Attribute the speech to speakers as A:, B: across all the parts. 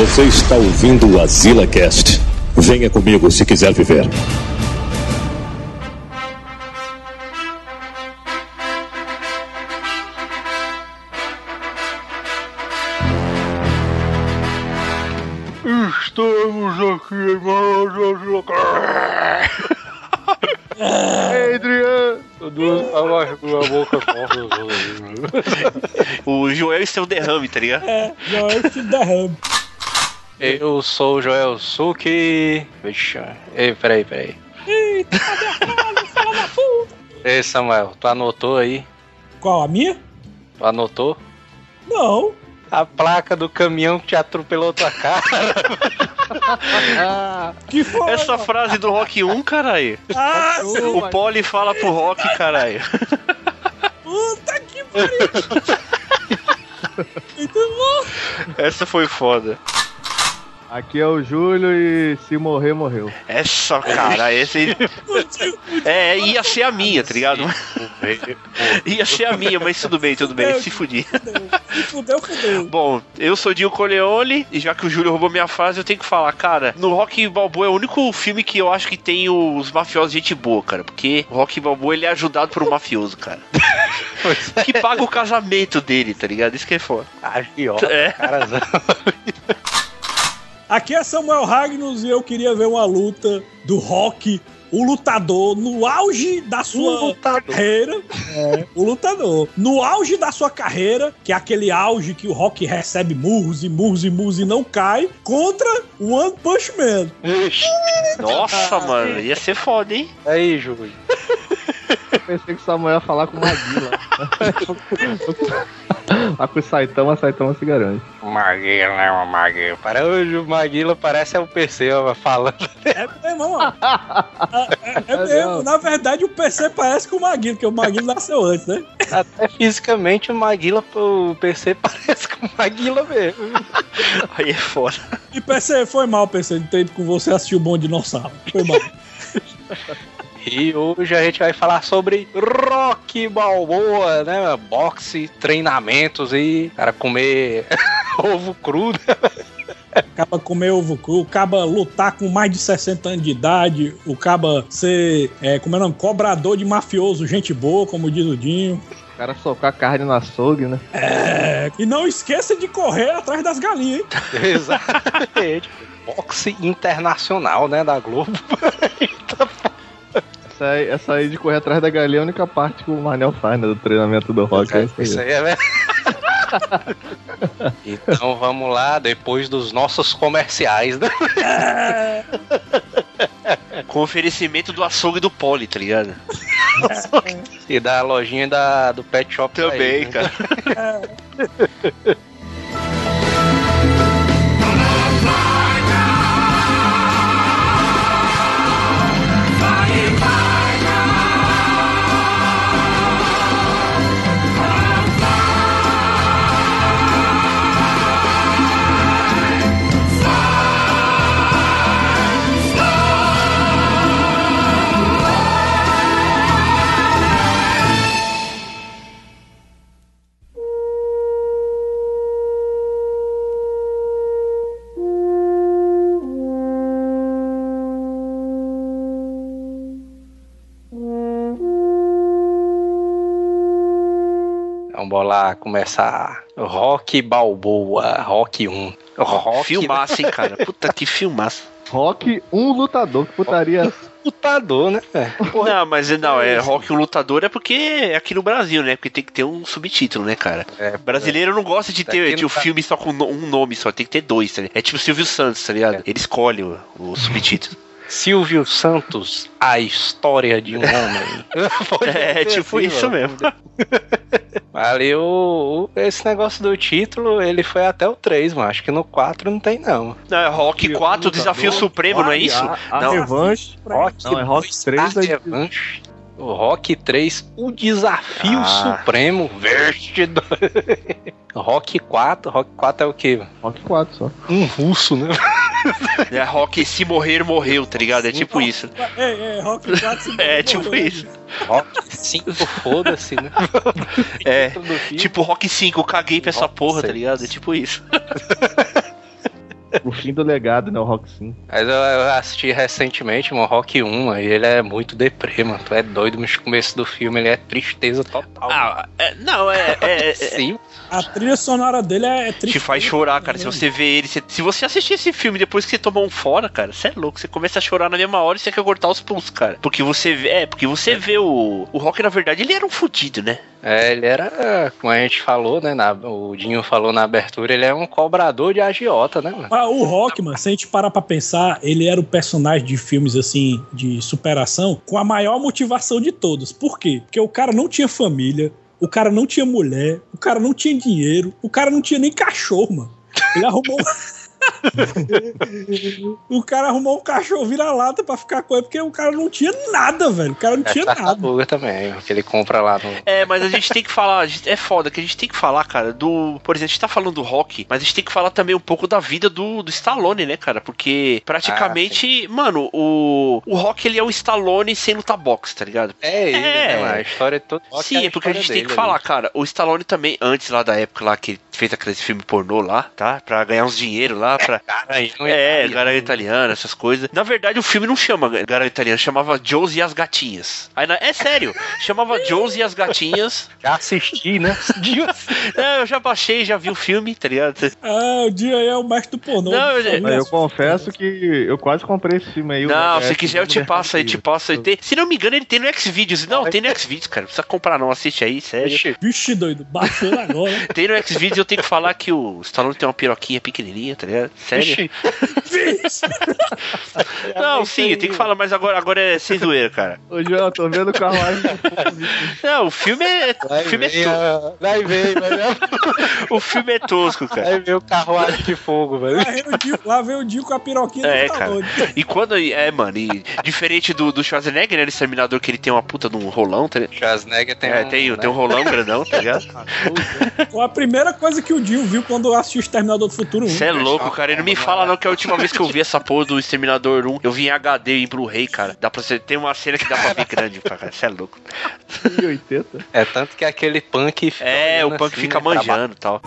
A: Você está ouvindo o Azila Cast. Venha comigo se quiser viver.
B: Estamos aqui em Adriano! Abaixo da boca
C: O Joel e seu derrame, tá ligado?
D: É, Joel se derrame.
B: Eu sou o Joel Suki. Vixe, ei, peraí, peraí.
D: Eita, cadê a frase, fala da puta?
B: Ei, Samuel, tu anotou aí?
D: Qual, a minha?
B: Tu anotou?
D: Não.
B: A placa do caminhão que te atropelou tua cara.
D: Que foi?
C: Essa frase do Rock 1, caralho.
D: Ah,
C: O Poli fala pro Rock, caralho.
D: puta que pariu. Muito bom.
C: Essa foi foda.
E: Aqui é o Júlio e se morrer, morreu.
C: Essa, cara, esse. É, ia ser a minha, tá ligado? Ia ser a minha, mas tudo bem, tudo bem, se fudir.
D: Se fudeu, fudeu.
C: Bom, eu sou Dio Corleone e já que o Júlio roubou minha frase, eu tenho que falar, cara, no Rock Balboa é o único filme que eu acho que tem os mafiosos gente boa, cara, porque o Rock Balboa ele é ajudado por um mafioso, cara. que paga o casamento dele, tá ligado? Isso que é foda.
B: Agiota,
C: É.
B: carazão.
D: Aqui é Samuel Ragnos e eu queria ver uma luta do Rock, o lutador, no auge da sua carreira. É, o lutador. No auge da sua carreira, que é aquele auge que o Rock recebe murros e murros e murros e não cai, contra o One Punch Man.
C: Nossa, mano, ia ser foda, hein?
B: Aí, Júlio.
E: Eu pensei que o Samuel ia falar com o Maguila. Lá com o Saitama, Saitama se garante.
B: Maguila, né, uma Maguila. Para hoje o Maguila parece é o PC ó, falando.
D: É mesmo, ó. É, é mesmo. Na verdade, o PC parece com o Maguilo, porque o Maguilo nasceu antes, né?
B: Até fisicamente o Maguila, o PC parece com o Maguila mesmo.
C: Aí é foda.
D: E PC, foi mal, PC, de ter ido com você assistir o Bom Dinossauro. Foi mal.
B: E hoje a gente vai falar sobre rock balboa, né? Boxe, treinamentos e cara comer ovo cru. né?
D: Acaba comer ovo cru, acaba lutar com mais de 60 anos de idade, o caba ser, é, como é o nome? Cobrador de mafioso, gente boa, como diz o Dinho.
E: O cara socar carne no açougue, né?
D: É, e não esqueça de correr atrás das galinhas, hein?
B: Exatamente. Boxe internacional, né? Da Globo.
E: Essa aí, essa aí de correr atrás da galinha é a única parte que o Manel faz, né? Do treinamento do rock. É isso aí.
B: Isso aí é verdade. Então vamos lá, depois dos nossos comerciais, né?
C: Com oferecimento do açougue do Poli, tá ligado?
B: E da lojinha da, do Pet Shop
C: Também,
B: aí, né?
C: cara.
B: Vamos lá começar. Rock Balboa, Rock 1. Rock
C: Filmaço, hein, cara? Puta que filmaço.
E: Rock, um lutador que putaria.
B: lutador, né? velho?
C: Não, mas não, é Rock o Lutador é porque é aqui no Brasil, né? Porque tem que ter um subtítulo, né, cara?
B: É,
C: Brasileiro não gosta de ter
B: não
C: um
B: tá-
C: filme só com um nome só, tem que ter dois, tá ligado? É tipo Silvio Santos, tá ligado? Ele escolhe o, o subtítulo.
B: Silvio Santos, a história de um homem.
C: É
B: ser
C: tipo
B: assim,
C: isso
B: mano.
C: mesmo.
B: Ali o, o- esse negócio do título, ele foi até o 3, mano. Acho que no 4 não tem, não.
C: Não, é Rock 4, Desafio Supremo, não é isso?
E: A, a
C: Não.
E: revanche.
B: Rock
E: Não, é Rock
B: 2,
E: 3
B: a
E: da-
B: revanche. Rock 3, o desafio
C: Ah.
B: supremo vestido. Rock 4, Rock 4 é o quê?
E: Rock 4 só.
B: Um russo, né?
C: É Rock se morrer, morreu, tá ligado? É tipo isso.
D: É, é, Rock 4 se
C: É tipo isso.
B: Rock 5, foda-se, né?
C: É. Tipo Rock 5, eu caguei pra essa porra, tá
B: seis.
C: ligado? É tipo isso.
E: o fim do legado, né? O Rock 5.
B: Mas eu, eu assisti recentemente, mano, Rock 1, e ele é muito deprê, mano. Tu é doido no começo do filme, ele é tristeza total.
C: Ah, é, não, é. é, é
B: Sim.
D: A trilha sonora dele é triste.
C: te faz chorar, cara. Se você vê ele, você- se você assistir esse filme depois que você tomou um fora, cara, você é louco. Você começa a chorar na mesma hora e você quer cortar os pulsos, cara. Porque você vê, é, porque você vê o. O Rock, na verdade, ele era um fudido, né?
B: É, ele era, como a gente falou, né? na- o Dinho falou na abertura, ele é um cobrador de agiota, né, mano?
D: O Rock, mano, se a gente parar pra pensar, ele era o personagem de filmes assim, de superação, com a maior motivação de todos. Por quê? Porque o cara não tinha família, o cara não tinha mulher, o cara não tinha dinheiro, o cara não tinha nem cachorro, mano. Ele arrumou. o cara arrumou um cachorro vira-lata pra ficar com ele, porque o cara não tinha nada, velho. O cara não
B: É
D: tinha nada.
B: tartaruga também, que ele compra lá no.
C: É, mas a gente tem que falar, é foda que a gente tem que falar, cara, do. Por exemplo, a gente tá falando do rock, mas a gente tem que falar também um pouco da vida do, do Stallone, né, cara? Porque praticamente, mano, o. O rock ele é o Stallone sem lutar boxe, tá ligado?
B: É ele,
C: É.
B: né? A história é toda.
C: Sim, é porque a gente tem que falar, cara. O Stallone também, antes lá da época lá que ele fez aquele filme pornô lá, tá? Pra ganhar uns dinheiro lá, pra.
B: Garanhão
C: É,
B: italiano.
C: Garagem Italiana, essas coisas. Na verdade, o filme não chama Garagem Italiana, chamava Josie e as Gatinhas. Aí, na- é sério, chamava Josie e as Gatinhas.
B: Já assisti, né?
C: É, eu já baixei, já vi o filme, tá ligado?
D: Ah, o dia aí é o mestre do pornô.
C: Não, eu-
E: eu confesso que eu quase comprei esse filme aí.
C: Não, se quiser eu te
E: Mulher
C: passo aí, te passo aí. Tem- se não me engano, ele tem no Xvideos. Não, tem no Xvideos, cara. Não precisa comprar não, assiste aí, sério.
B: Vixe,
D: Vixe, doido, baixou agora.
C: Tem no Xvideos eu tenho que falar que o Stallone tem uma piroquinha pequenininha, tá ligado? Sério.
B: vixe.
D: Vixe.
C: Não, sim, tem que falar, mas agora, agora é sem zoeira, cara.
E: Ô, João, eu tô vendo o carruagem.
C: Não, o filme é.
B: Vai
C: O filme é,
B: ver,
C: to...
B: a- vai ver, vai ver,
C: o filme é tosco, cara.
B: vai ver o carruagem de fogo, velho.
D: Lá vem o Dio, com a piroquinha
C: É,
D: do
C: cara.
D: Stallone.
C: E quando. É, mano, e diferente do, do Schwarzenegger, né? No Exterminador, que ele tem uma puta de um rolão, tá ligado?
B: Schwarzenegger tem
C: É,
B: um,
C: tem,
B: né?
C: tem um rolão grandão, tá ligado?
D: Foi a primeira coisa que o Dio viu quando assistiu o Exterminador do Futuro 1.
C: Você é louco, cara. E não me fala não que a última vez que eu vi essa porra do Exterminador 1, eu vi em HD e em Blu-ray, cara. Dá pra você. Tem uma cena que dá pra ver grande, cara. Você é louco.
E: 80.
B: É tanto que aquele punk fica
C: É, o punk
B: assim,
C: fica
B: né,
C: manjando e tal.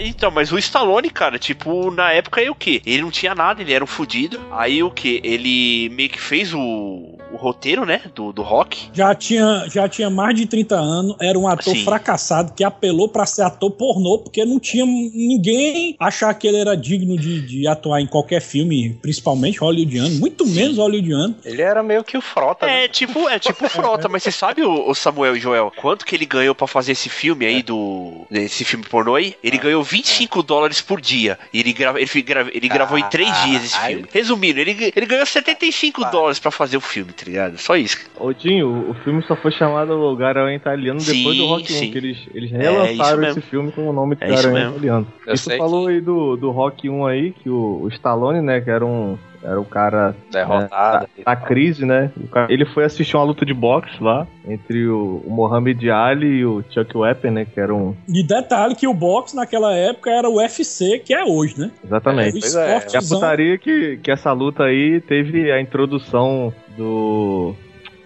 C: Então, mas o Stallone, cara, tipo, na época aí o que? Ele não tinha nada, ele era um fudido. Aí o que? Ele meio que fez o, o roteiro, né? Do, do rock.
D: Já tinha, já tinha mais de 30 anos, era um ator
C: Sim.
D: fracassado que apelou pra ser ator pornô, porque não tinha ninguém achar que ele era digno de, de atuar em qualquer filme, principalmente hollywoodiano, muito menos hollywoodiano.
B: Ele era meio que o frota, né?
C: É, tipo, é tipo frota, mas você sabe, o, o Samuel e Joel, quanto que ele ganhou pra fazer esse filme aí do. Esse filme pornô aí? Ele ganhou 25 dólares por dia. E ele, grava, ele, grava- ele gravou em 3 dias esse
B: Caralho.
C: filme. Resumindo, ele, ele ganhou 75 dólares pra fazer o filme, tá ligado? Só isso.
E: Ô, Dinho, o filme só foi chamado Garanhão Italiano depois
C: Sim,
E: do Rock 1,
C: sim.
E: que eles, eles
C: É,
E: relançaram
C: isso
E: esse filme com o nome de
C: É isso
E: Garanhão
C: mesmo.
E: Italiano.
B: Eu
E: e
B: sei
E: falou aí do, do Rock 1 aí, que o, o Stallone, né, que era um, era o cara
B: Derrotado.
E: da crise, né? O cara- Ele foi assistir uma luta de boxe lá, entre o, o Mohamed Ali e o Chuck Weapon, né, que era um...
D: E detalhe que o boxe naquela época era o UFC, que é hoje, né?
E: Exatamente.
B: é.
E: E a putaria que, que essa luta aí teve a introdução do.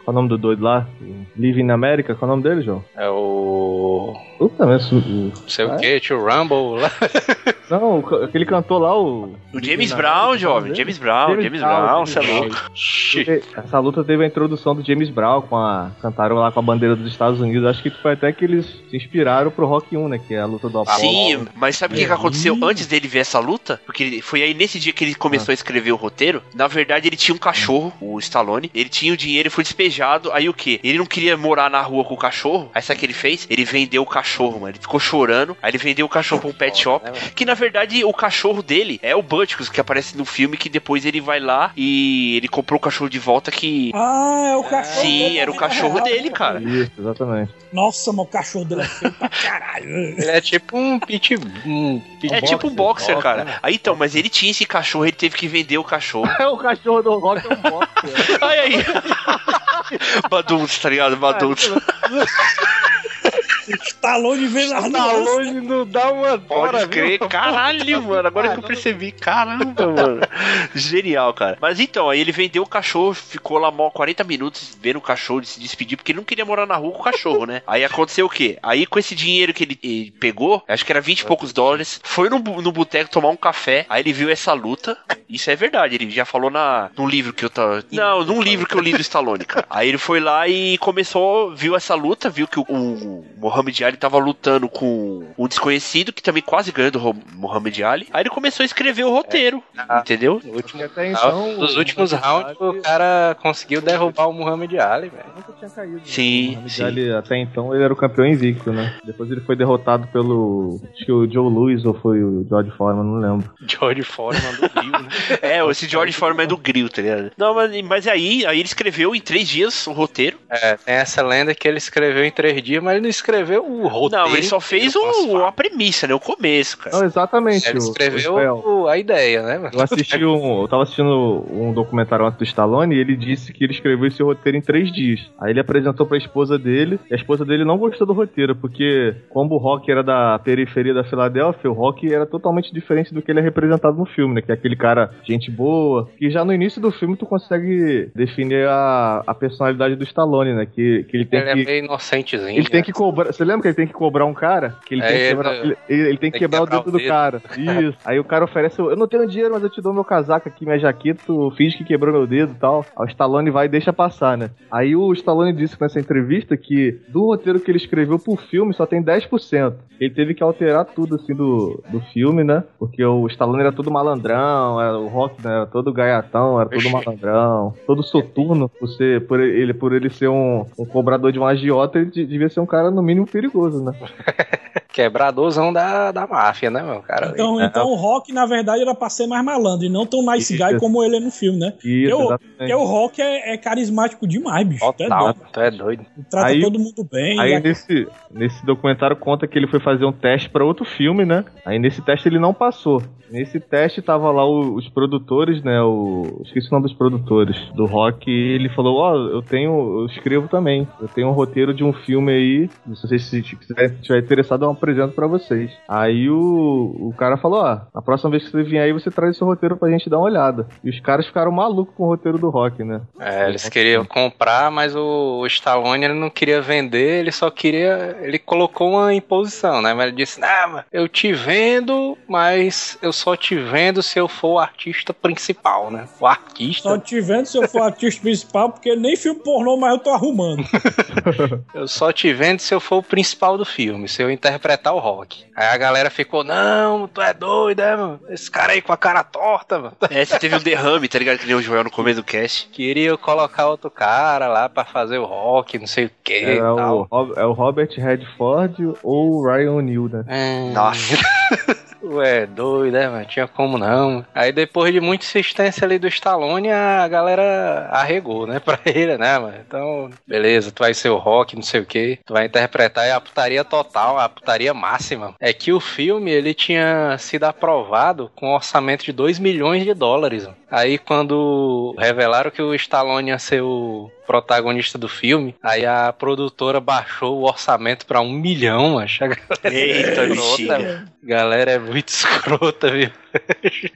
E: Qual é o nome do doido lá? Living na América? Qual é o nome dele, João?
B: É o.
E: Puta, mas.
B: sei o que, tio Rumble lá.
E: Não, aquele cantor lá, o.
C: O James Brown, jovem.
E: é
C: James Brown,
E: James Brown,
C: você é louco.
E: Essa luta teve a introdução do James Brown com a. Cantaram lá com a bandeira dos Estados Unidos. Acho que foi até que eles se inspiraram pro Rock 1, né? Que é a luta do Apollo.
C: Sim, mas sabe o que, que aconteceu antes dele ver essa luta? Porque foi aí nesse dia que ele começou a escrever o roteiro. Na verdade, ele tinha um cachorro, o Stallone. Ele tinha o dinheiro e foi despejado. Aí o que? Ele não queria morar na rua com o cachorro. Aí sabe o que ele fez? Ele vendeu o cachorro, mano. Ele ficou chorando. Aí ele vendeu o cachorro pra um pet shop. Que na verdade o cachorro dele é o Butkus que aparece no filme. Que depois ele vai lá e ele comprou o cachorro de volta. Que
D: Ah, é o cachorro
C: sim,
D: dele
C: era o cachorro
D: vida
C: dele,
D: real.
C: cara.
E: Isso, exatamente.
D: Nossa, mas o cachorro dele é feio pra caralho.
B: Ele é tipo um pit. Um pit
C: É tipo um boxer,
B: boxer,
C: cara.
B: né?
C: Aí então, mas ele tinha esse cachorro, ele teve que vender o cachorro.
E: o cachorro do Rock é um boxe.
C: Ai, aí. Baduns, tá ligado? Baduns.
D: Stallone vê nas
B: Stallone não dá uma
C: Pode
B: hora,
C: crer,
B: viu?
C: caralho, mano. Agora que eu percebi, caramba, mano. Genial, cara. Mas então, aí ele vendeu o cachorro, ficou lá mó 40 minutos vendo o cachorro ele se despedir, porque ele não queria morar na rua com o cachorro, né? Aí aconteceu o quê? Aí com esse dinheiro que ele, ele pegou, acho que era 20 e poucos dólares, foi no, no boteco tomar um café, aí ele viu essa luta. Isso é verdade, ele já falou na, num livro que eu tava. Não, num livro que eu li do Stallone, cara. Aí ele foi lá e começou, viu essa luta, viu que o, o Muhammad Ali tava lutando com um desconhecido que também quase ganhou do Muhammad Ali. Aí ele começou a escrever o roteiro, entendeu?
B: No último,
E: Até então,
B: nos últimos rounds,
E: Muhammad
B: o cara conseguiu derrubar o Muhammad Ali, velho.
E: nunca tinha caído. né?
C: Sim,
E: Muhammad
C: sim.
E: Ali, até então ele era o campeão invicto, né? Depois ele foi derrotado pelo. Acho que o Joe Louis ou foi o George Foreman, não lembro.
B: George Foreman do Rio, né?
C: É, esse George Foreman é do grill, tá ligado? Não, mas, mas aí, aí ele escreveu em três dias o roteiro.
B: É, tem essa lenda que ele escreveu em três dias, mas ele não escreveu o roteiro.
C: Não, ele só fez
B: falar.
C: a premissa, né? O começo, cara.
E: Não, exatamente.
B: Ele escreveu o- a ideia, né? mano?
E: Eu assisti um. Eu tava assistindo um documentário antes do Stallone e ele disse que ele escreveu esse roteiro em três dias. Aí ele apresentou pra esposa dele, e a esposa dele não gostou do roteiro, porque como o Rock era da periferia da Filadélfia, o Rock era totalmente diferente do que ele é representado no filme, né? Que é aquele cara, gente boa. Que já no início do filme tu consegue definir a, a personalidade do Stallone, né? Que, que ele tem
B: Ele é
E: que.
B: meio inocentezinho.
E: Ele tem
B: né?
E: que cobrar. Você lembra que ele tem que cobrar um cara? Que ele
B: É,
E: tem que quebrar, ele, ele- ele tem que quebrar o dedo do cara. Isso. Aí o cara oferece. Eu não tenho dinheiro, mas eu te dou meu casaco aqui, minha jaqueta. Tu finge que quebrou meu dedo e tal. Aí o Stallone vai e deixa passar, né? Aí o Stallone disse nessa entrevista que do roteiro que ele escreveu pro filme só tem 10%. Ele teve que alterar tudo assim do, do filme, né? Porque o Stallone era todo malandrão, era o Rock né, era todo gaiatão, era todo malandrão, todo soturno. Você, por ele, por ele ser um, um cobrador de um agiota, ele de- devia ser um cara no mínimo perigoso, né?
B: Quebradorzão da, da máfia, né, meu cara?
D: Então,
E: É.
D: então o Rock, na verdade, era pra ser mais malandro e não tão nice
E: Isso.
D: guy como ele é no filme, né?
E: Isso,
D: Eu-. Porque o Rock é, é carismático demais, bicho. Tu é doido.
B: tu é doido.
D: Ele Trata
E: Aí-
D: todo mundo bem.
E: Aí
D: e
E: nesse, nesse documentário conta que ele foi fazer um teste pra outro filme, né? Aí nesse teste ele não passou. Nesse teste tava lá o- os produtores, né? O esqueci o nome dos produtores do rock. E ele falou: Ó, eu tenho, eu escrevo também. Eu tenho um roteiro de um filme aí. Não sei se quiser, se estiver interessado, eu apresento pra vocês. Aí o, o cara falou: Ó, na próxima vez que você vier aí, você traz esse roteiro pra gente dar uma olhada. E os caras ficaram malucos com o roteiro do rock, né?
B: É, eles queriam comprar, mas o, o Stallone ele não queria vender, ele só queria. Ele colocou uma imposição, né? Mas ele disse: Ah, mas eu te vendo, mas eu só te vendo se eu for o artista principal, né? O artista.
D: Só te vendo se eu for artista principal, porque nem filme pornô, mas eu tô arrumando.
B: Eu só te vendo se eu for o principal do filme, se eu interpretar o rock. Aí a galera ficou: Não, tu é doido, é, mano? Esse cara aí com a cara torta, mano.
C: É, você teve um derrame, tá ligado? Que nem o Joel no começo do cast.
B: Queria colocar outro cara lá pra fazer o rock, não sei o que.
E: É, o, é o Robert Redford ou o Ryan O'Neill, né?
C: Nossa.
B: Ué, doido, né, mano? Tinha como não. Aí depois de muita insistência ali do Stallone, a galera arregou, né, pra ele, né, mano? Então, beleza, tu vai ser o rock, não sei o que. Tu vai interpretar a putaria total, a putaria máxima. É que o filme, ele tinha sido aprovado com um orçamento de 2 milhões de dólares. mano. Aí quando revelaram que o Stallone ia ser o protagonista do filme, aí a produtora baixou o orçamento pra um milhão, macho. A galera
C: Eita,
B: é escrota, Galera é muito escrota, viu?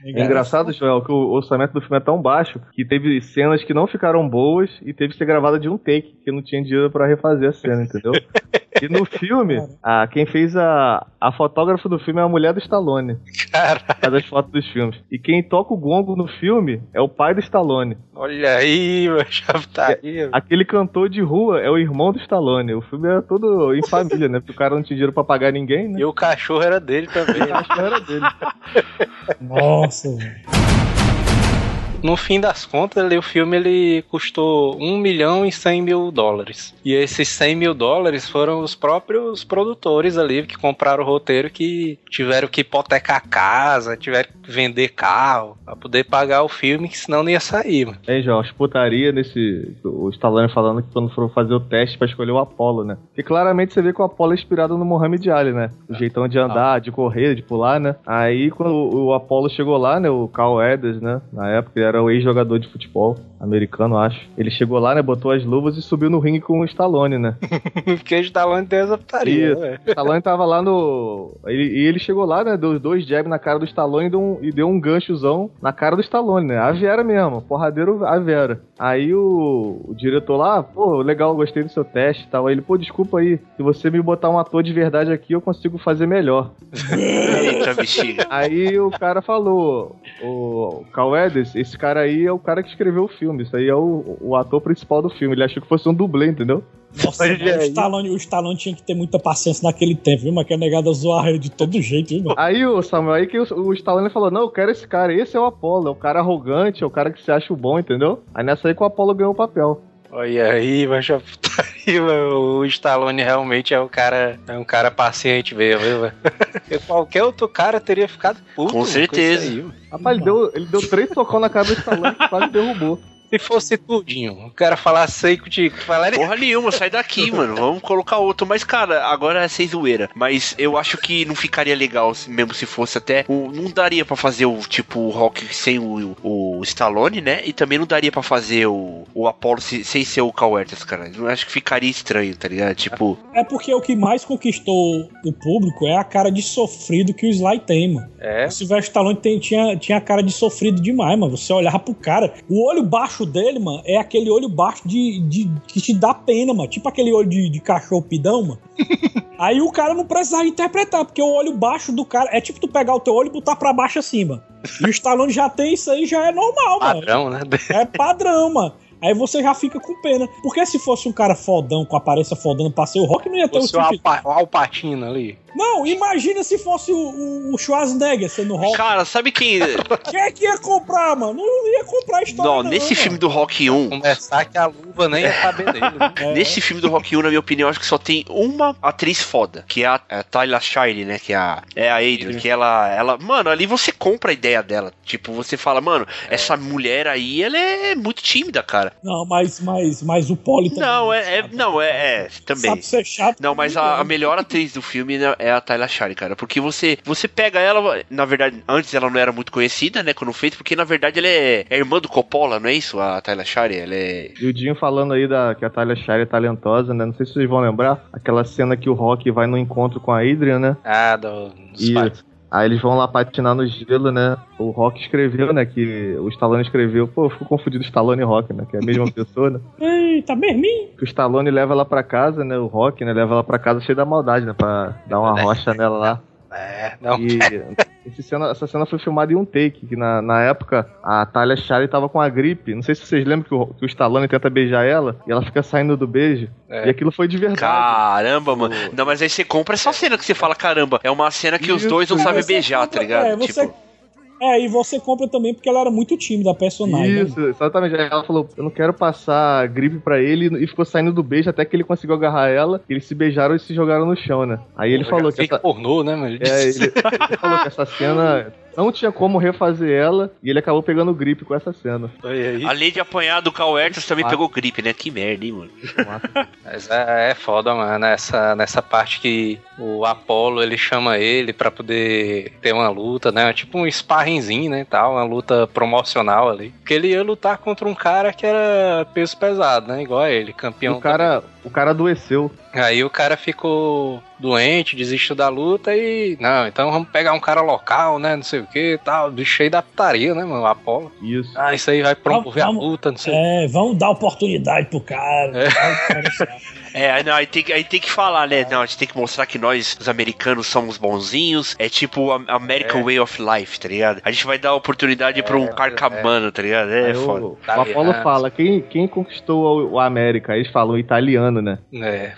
E: É engraçado, Joel, que o orçamento do filme é tão baixo que teve cenas que não ficaram boas e teve que ser gravada de um take, que não tinha dinheiro pra refazer a cena, entendeu? e no filme, a, quem fez a, a fotógrafa do filme é a mulher do Stallone,
B: Cara,
E: faz as fotos dos filmes. E quem toca o gongo no filme é o pai do Stallone.
B: olha aí, meu chaputaria.
E: Aquele cantor de rua é o irmão do Stallone. O filme era todo em família, né? Porque o cara não tinha dinheiro pra pagar ninguém, né?
B: E o cachorro era dele também. né?
E: Acho que era dele.
D: Nossa, velho.
B: No fim das contas, ali, o filme ele custou 1 milhão e 100 mil dólares. E esses 100 mil dólares foram os próprios produtores ali que compraram o roteiro que tiveram que hipotecar a casa, tiveram que vender carro pra poder pagar o filme, que senão não ia sair, mano.
E: Hein, João, as putaria nesse. O Stallone falando que quando foram fazer o teste pra escolher o Apollo, né? Porque claramente você vê que o Apollo é inspirado no Muhammad Ali, né? O jeitão de andar, de correr, de pular, né? Aí quando o o Apollo chegou lá, né? O Carl Edwards, né? Na época era o ex-jogador de futebol americano, acho. Ele chegou lá, né, botou as luvas e subiu no ringue com o Stallone, né?
B: Porque o Stallone tem essa putaria,
E: Isso.
B: né?
E: O Stallone tava lá no. ele- E ele, chegou lá, né? Deu os dois jabs na cara do Stallone e deu, um, e deu um ganchozão na cara do Stallone, né? A Vera mesmo, porradeiro a Vera. Aí o, o diretor lá, pô, legal, gostei do seu teste e tal. Aí ele, pô, desculpa aí, se você me botar um ator de verdade aqui, eu consigo fazer melhor.
C: Eita, bexiga.
E: Aí o cara falou, o Carl Weathers, esse cara aí é o cara que escreveu o filme, isso aí é o, o ator principal do filme. Ele achou que fosse um dublê, entendeu?
D: Nossa, mano, o. Stallone, o Stallone tinha que ter muita paciência naquele tempo, viu? Mas que a negada zoar ele de todo jeito, viu, mano?
E: Aí o Samuel, aí que o, o Stallone falou: Não, eu quero esse cara, esse é o Apollo, é o cara arrogante, é o cara que se acha o bom, entendeu? Aí nessa aí que o Apollo ganhou o papel.
B: Olha aí, mas putaria, mano. o Stallone realmente é um cara, é um cara paciente mesmo, viu, Qualquer outro cara teria ficado puto
C: Com certeza.
B: isso aí.
E: Rapaz, ele deu, ele deu três socão na cara do Stallone que quase derrubou.
B: Se fosse tudinho, o cara falasse aí contigo, falaria.
C: Porra nenhuma, sai daqui, mano. Vamos colocar outro. Mas, cara, agora é sem zoeira. Mas eu acho que não ficaria legal, se- mesmo se fosse até. o- não daria pra fazer o tipo o Rock sem o, o Stallone, né? E também não daria pra fazer o, o Apollo se- sem ser o Carl Weathers, cara. Eu acho que ficaria estranho, tá ligado? Tipo,
D: É porque o que mais conquistou o público é a cara de sofrido que o Sly tem, mano.
B: É,
D: O Sylvester Stallone tem- tinha, tinha a cara de sofrido demais, mano. Você olhava pro cara, o olho baixo dele, mano, é aquele olho baixo de, de que te dá pena, mano. Tipo aquele olho de, de cachorro pidão, mano. Aí o cara não precisava interpretar, porque o olho baixo do cara é tipo tu pegar o teu olho e botar pra baixo mano. E o Stallone já tem isso aí, já é normal, mano.
B: padrão, né?
D: É padrão, mano. Aí você já fica com pena. Porque se fosse um cara fodão, com aparência fodando pra ser o Rock, não ia ter o.
B: Alpa- o Alpatino ali.
D: Não, imagina se fosse o, o- Schwarzenegger sendo o Rock.
C: cara, sabe quem.
D: Quem é que ia comprar, mano? Não ia comprar a história.
C: Não, nesse
D: mano.
C: filme do Rock 1,
B: Começar que a luva nem ia caber nele. né?
D: É.
C: Nesse filme do Rock 1, na minha opinião, acho que só tem uma atriz foda, que é a, a Tyler Shire, né? Que é a, é a Adrian, que ela, ela. Mano, ali você compra a ideia dela. Tipo, você fala, mano, essa mulher aí, ela é muito tímida, cara.
D: Não, mas, mas, mas o Poli também.
C: Não, é. é-
D: sabe.
C: não, é. é também.
D: Sabe ser chato.
C: Não, mas a, a melhor atriz do filme né, é a Tyler Shire, cara. Porque você você pega ela, na verdade, antes ela não era muito conhecida, né, quando fez, porque na verdade ela é, é irmã do Coppola, não é isso? A Tyler Shire, ela é...
E: E o Dinho falando aí da, que a Talia Shire é talentosa, né? Não sei se vocês vão lembrar. Aquela cena que o Rock vai no encontro com a Adrian, né?
B: Ah, do, dos
E: E. aí eles vão lá patinar no gelo, né? O Rock escreveu, né? Que o Stallone escreveu. Pô, eu fico confundido Stallone e Rock, né? Que é a mesma pessoa, né?
D: Eita, merminho.
E: Que o Stallone leva ela pra casa, né? O Rock, né? Leva ela pra casa cheio da maldade, né? Pra dar uma rocha nela lá.
B: É, não.
E: E cena- essa cena foi filmada em um take, que na, na época a Talia Shire tava com a gripe. Não sei se vocês lembram que o, que o Stallone tenta beijar ela e ela fica saindo do beijo.
B: É.
E: E aquilo foi de verdade.
C: Caramba, mano. Não, mas aí você compra essa cena que você fala, caramba, é uma cena que os
E: Isso,
C: dois não sabem
D: Você
C: beijar,
D: compra-
C: tá ligado?
D: É, você,
C: Tipo,
D: é, e você compra também porque ela era muito tímida, a personagem. né?
E: Isso, exatamente. Aí ela falou: Eu não quero passar gripe pra ele e ficou saindo do beijo até que ele conseguiu agarrar ela. Eles se beijaram e se jogaram no chão, né? Aí ele falou que essa,
B: pornô, né, mano?
E: é, ele, ele falou que essa cena não tinha como refazer ela e ele acabou pegando gripe com essa cena.
C: Além de apanhar do Cal Ertas, também
E: Ah.
C: pegou gripe, né? Que merda, hein, mano.
B: Mas é, é foda, mano. Nessa, nessa parte que o Apollo ele chama ele pra poder ter uma luta, né? Tipo um sparringzinho, né? Tal, uma luta promocional ali. Porque ele ia lutar contra um cara que era peso pesado, né? Igual a ele, campeão.
E: o cara, o cara adoeceu.
B: Aí o cara ficou doente, desistiu da luta e. Não, então vamos pegar um cara local, né? Não sei o que tal. Do cheio da putaria, né, mano? O Apollo.
E: Isso.
B: Ah, isso aí vai promover
D: Vamos-
B: a luta, não sei o
D: É, vamos dar oportunidade pro cara.
B: É.
C: É, aí, não, aí, tem, que- aí tem que falar, né? Não, a gente tem que mostrar que nós, os americanos, somos bonzinhos. É tipo a American
B: É.
C: Way of Life, tá ligado? A gente vai dar oportunidade pra um
B: É,
C: carcamano, tá ligado? É,
E: Aí o,
C: foda.
E: o Apolo fala: quem, quem conquistou o, o América? Aí eles falam italiano, né?
B: É,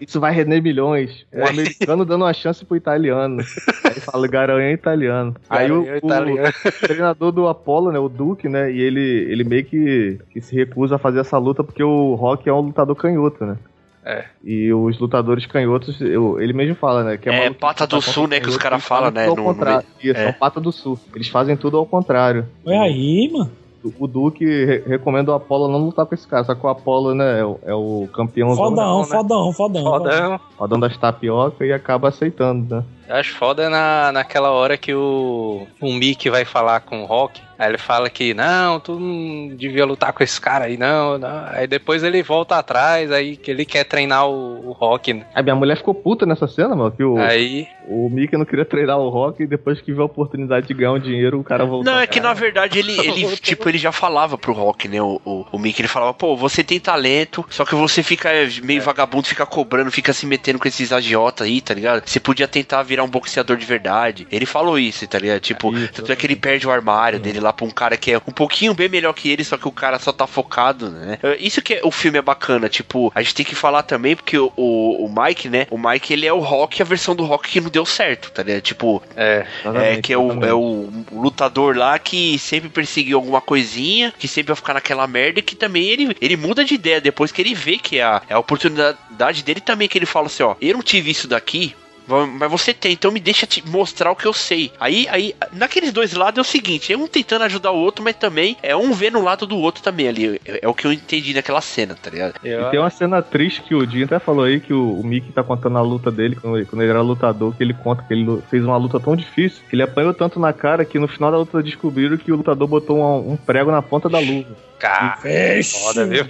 E: Isso vai render milhões. Um
B: É.
E: americano dando uma chance pro italiano. Aí ele fala: Garanhão é italiano. Aí o, o treinador do Apollo, né? O Duke, né? E ele, ele meio que, que se recusa a fazer essa luta porque o Rock é um lutador canhoto, né?
B: É.
E: E os lutadores canhotos, eu- ele mesmo fala, né? Que
C: É,
E: luta
C: pata do
E: contra
C: sul, né, que os caras falam, né, no-
E: Ao
C: no
E: contrário. Isso,
C: é.
E: é pata do sul. Eles fazem tudo ao contrário.
D: Olha aí, mano.
E: O- Duque re- recomenda o Apollo não lutar com esse cara, só que o Apollo, né, é o, é o campeão
D: Fodão,
B: né?
D: fodão, fodão.
B: Fodão.
E: rodando das tapioca e acaba aceitando, né?
B: Eu acho foda na, naquela hora que o, o Mickey vai falar com o Rock. Aí ele fala que não, tu não devia lutar com esse cara aí, não, não. Aí depois ele volta atrás, aí que ele quer treinar o, o Rock. Né?
E: A minha mulher ficou puta nessa cena, mano, que o,
B: Aí,
E: o Mickey não queria treinar o Rock e depois que viu a oportunidade de ganhar um dinheiro, o cara voltou.
C: Não, é que na verdade ele, ele tipo, ele já falava pro Rock, né? O, o, o Mickey, ele falava, pô, você tem talento, só que você fica meio vagabundo, fica cobrando, fica se metendo com esses agiotas aí, tá ligado? Você podia tentar virar um boxeador de verdade. Ele falou isso, tá ligado? Tipo,
E: Isso.
C: tanto é que ele perde o armário dele lá pra um cara que é um pouquinho bem melhor que ele, só que o cara só tá focado, né? É, Isso que é, o filme é bacana, tipo, a gente tem que falar também, porque o, o, o Mike, né? O Mike, ele é o Rock, a versão do Rock que não deu certo, tá ligado? Tipo,
B: é.
C: é, que é o, é o lutador lá que sempre perseguiu alguma coisinha, que sempre vai ficar naquela merda, e que também ele, ele muda de ideia depois que ele vê que é a, é a oportunidade dele também, que ele fala assim, ó, eu não tive isso daqui, mas você tem, então me deixa te mostrar o que eu sei. Aí, aí, naqueles dois lados é o seguinte, é um tentando ajudar o outro, mas também é um vendo o lado do outro também ali. É, é o que eu entendi naquela cena, tá ligado?
E: E tem uma cena triste que o Jim até falou aí que o, o Mickey tá contando a luta dele quando ele, quando ele era lutador, que ele conta que ele fez uma luta tão difícil que ele apanhou tanto na cara que no final da luta descobriram que o lutador botou um, um prego na ponta da luva.
B: Cara, foda, viu?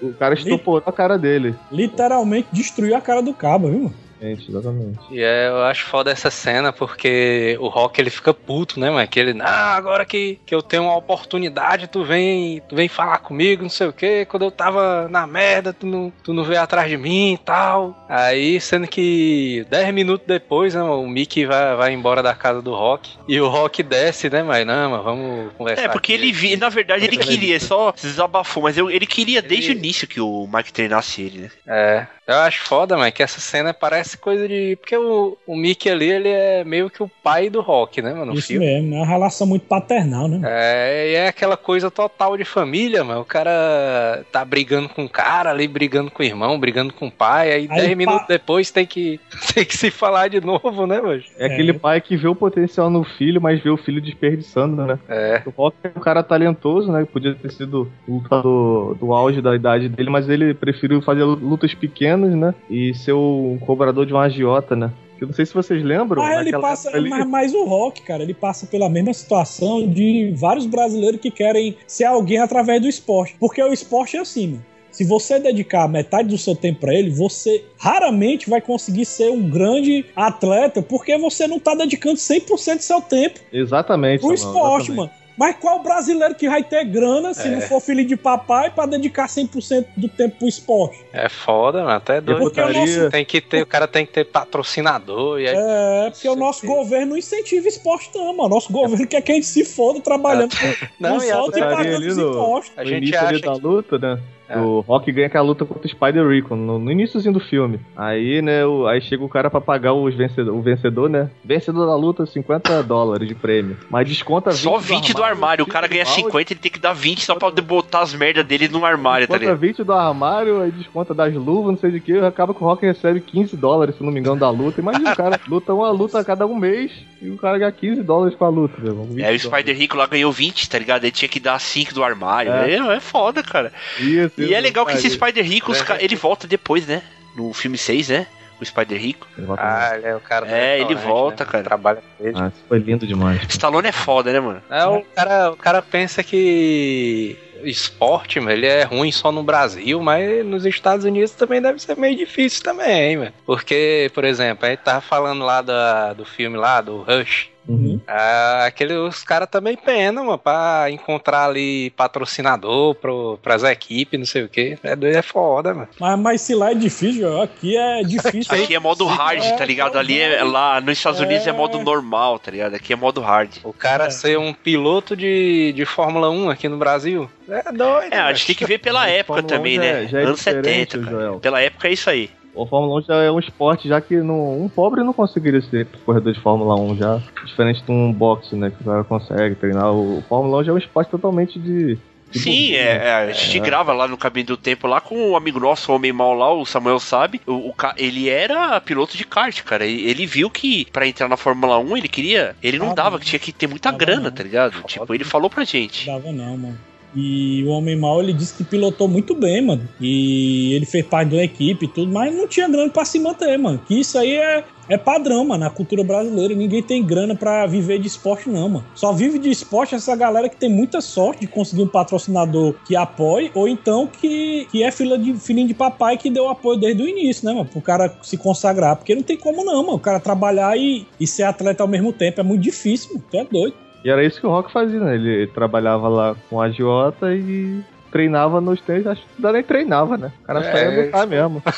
E: O cara estoporou a cara dele.
D: Literalmente destruiu a cara do cabo, viu? Mano?
E: Gente, exatamente.
B: E é, eu acho foda essa cena porque o Rock ele fica puto, né, mano? Que ele, ah, agora que, que eu tenho uma oportunidade, tu vem, tu vem falar comigo, não sei o quê. Quando eu tava na merda, tu não, tu não veio atrás de mim e tal. Aí, sendo que 10 minutos depois, né, mano, o Mickey vai, vai embora da casa do Rock e o Rock desce, né, mas não, mano, vamos conversar.
C: É, porque
B: aqui.
C: ele vi, na verdade ele queria, só se desabafou, mas eu- ele queria desde
B: Ele-
C: o início que o Mike treinasse ele, né?
B: É, eu acho foda, mano, que essa cena parece coisa de. Porque o, o Mickey ali, ele é meio que o pai do Rock, né, mano? No
D: Isso
B: filme.
D: mesmo, é uma relação muito paternal, né?
B: É, e é aquela coisa total de família, mano. O cara tá brigando com o cara ali, brigando com o irmão, brigando com o pai, aí,
D: Aí
B: 10
D: pa-
B: minutos depois tem que, tem que se falar de novo, né, mano?
E: É aquele pai que vê o potencial no filho, mas vê o filho desperdiçando, né?
B: É.
E: O Rock é um cara talentoso, né? Podia ter sido o lutador do auge da idade dele, mas ele preferiu fazer lutas pequenas, né? E ser um cobrador de um agiota, né? Eu não sei se vocês lembram.
D: Mas ele passa,
E: ali-
D: mas, mas o Rock, cara, ele passa pela mesma situação de vários brasileiros que querem ser alguém através do esporte. Porque o esporte é assim, mano. Se você dedicar metade do seu tempo pra ele, você raramente vai conseguir ser um grande atleta, porque você não tá dedicando 100% do seu tempo
E: Exatamente.
D: pro esporte,
E: exatamente.
D: mano. Mas qual brasileiro que vai ter grana se
B: É.
D: não for filho de papai pra dedicar 100% do tempo pro esporte?
B: É foda, mano. Até doido.
D: Porque o nosso-
B: Tem que ter, o cara tem que ter patrocinador. E aí,
D: É, porque o nosso governo não incentiva esporte, não, mano. Nosso governo quer que a gente se foda trabalhando com
B: Não,
D: com
B: e a
D: solto e pagando
E: ali
D: os impostos.
B: a gente acha
E: da
B: que-
E: luta, né?
B: É.
E: O Rock ganha aquela luta contra o Spider Rico no, no iníciozinho do filme. Aí, né, o- aí chega o cara pra pagar os vencedor, o vencedor, né? Vencedor da luta, 50 dólares de prêmio. Mas desconta 20
C: Só 20 do armário, o cara ganha 50, ele tem que dar 20 só pra botar as merdas dele no armário, tá
E: Desconta
C: ligado?
E: 20 do armário, aí desconta das luvas, não sei de que. Acaba que o Rock recebe 15 dólares, se não me engano, da luta. Imagina, o cara luta uma luta a cada um mês e o cara ganha 15 dólares com a luta, meu irmão. 20
C: É, o
E: dólares.
C: Spider Rico lá ganhou 20, tá ligado? Ele tinha que dar 5 do armário.
E: É.
C: É, é foda, cara.
E: Isso,
C: E é legal que esse. Spider Rico, ca- ele volta depois, né? No filme 6, né? O Spider Rico.
B: Ah, ele é o cara do
C: É, ele volta,
B: né?
C: cara.
B: Trabalha com ele.
E: Ah, isso foi lindo demais.
C: Stallone é foda, né, mano?
B: É, o cara, o cara pensa que esporte, mano, ele é ruim só no Brasil, mas nos Estados Unidos também deve ser meio difícil também, mano. Porque, por exemplo, a gente tava falando lá da, do filme lá, do Rush.
E: Uhum.
B: Ah, aquele, os caras também penam, mano, pra encontrar ali patrocinador pro, pras equipes, não sei o que. É doido, é foda, mano.
D: Mas, mas se lá é difícil, aqui é difícil.
C: Aqui é modo hard, tá ligado? Ali é lá nos Estados Unidos é
D: É.
C: modo normal, tá ligado? Aqui é modo hard.
B: O cara
D: É.
B: ser um piloto de, de Fórmula 1 aqui no Brasil. É doido.
C: É, a gente tem que ver pela época
E: Fórmula 1
C: também, né?
E: é- é
C: Anos
E: diferente,
C: 70, cara.
E: Joel.
C: Pela época é isso aí.
E: O Fórmula 1 já é um esporte, já que não, um pobre não conseguiria ser corredor de Fórmula 1 já. Diferente de um boxe, né? Que o cara consegue treinar. O Fórmula 1 já é um esporte totalmente de. de
C: Sim, é,
E: né?
C: é, a gente grava lá no Caminho do Tempo lá com um amigo nosso, o Homem Mal lá, o Samuel sabe. O, o ele era piloto de kart, cara. E Ele viu que pra entrar na Fórmula 1 ele queria. Ele não
D: Ah,
C: dava, que tinha que ter muita
D: Dava
C: grana,
D: não.
C: tá ligado? Tipo, ele falou pra gente.
D: Não dava não, mano. E o Homem Mal, ele disse que pilotou muito bem, mano. E ele fez parte da equipe e tudo, mas não tinha grana pra se manter, mano. Que isso aí é, é padrão, mano, na cultura brasileira. Ninguém tem grana pra viver de esporte, não, mano. Só vive de esporte essa galera que tem muita sorte de conseguir um patrocinador que apoie, ou então que, que é filha de, filhinho de papai que deu apoio desde o início, né, mano? Pro cara se consagrar. Porque não tem como não, mano. O cara trabalhar e, e ser atleta ao mesmo tempo é muito difícil, mano. Tu é doido.
E: E era isso que o Rock fazia, né? Ele trabalhava lá com a agiota e treinava nos treinos, acho que nem treinava, né? O cara
B: É,
E: só ia lutar mesmo.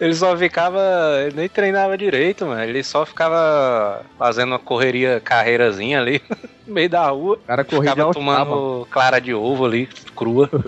B: Ele só ficava. Ele nem treinava direito, mano. Ele só ficava fazendo uma correria, carreirazinha ali no meio da rua.
E: O cara corria
B: Ficava tomando clara de ovo ali, crua.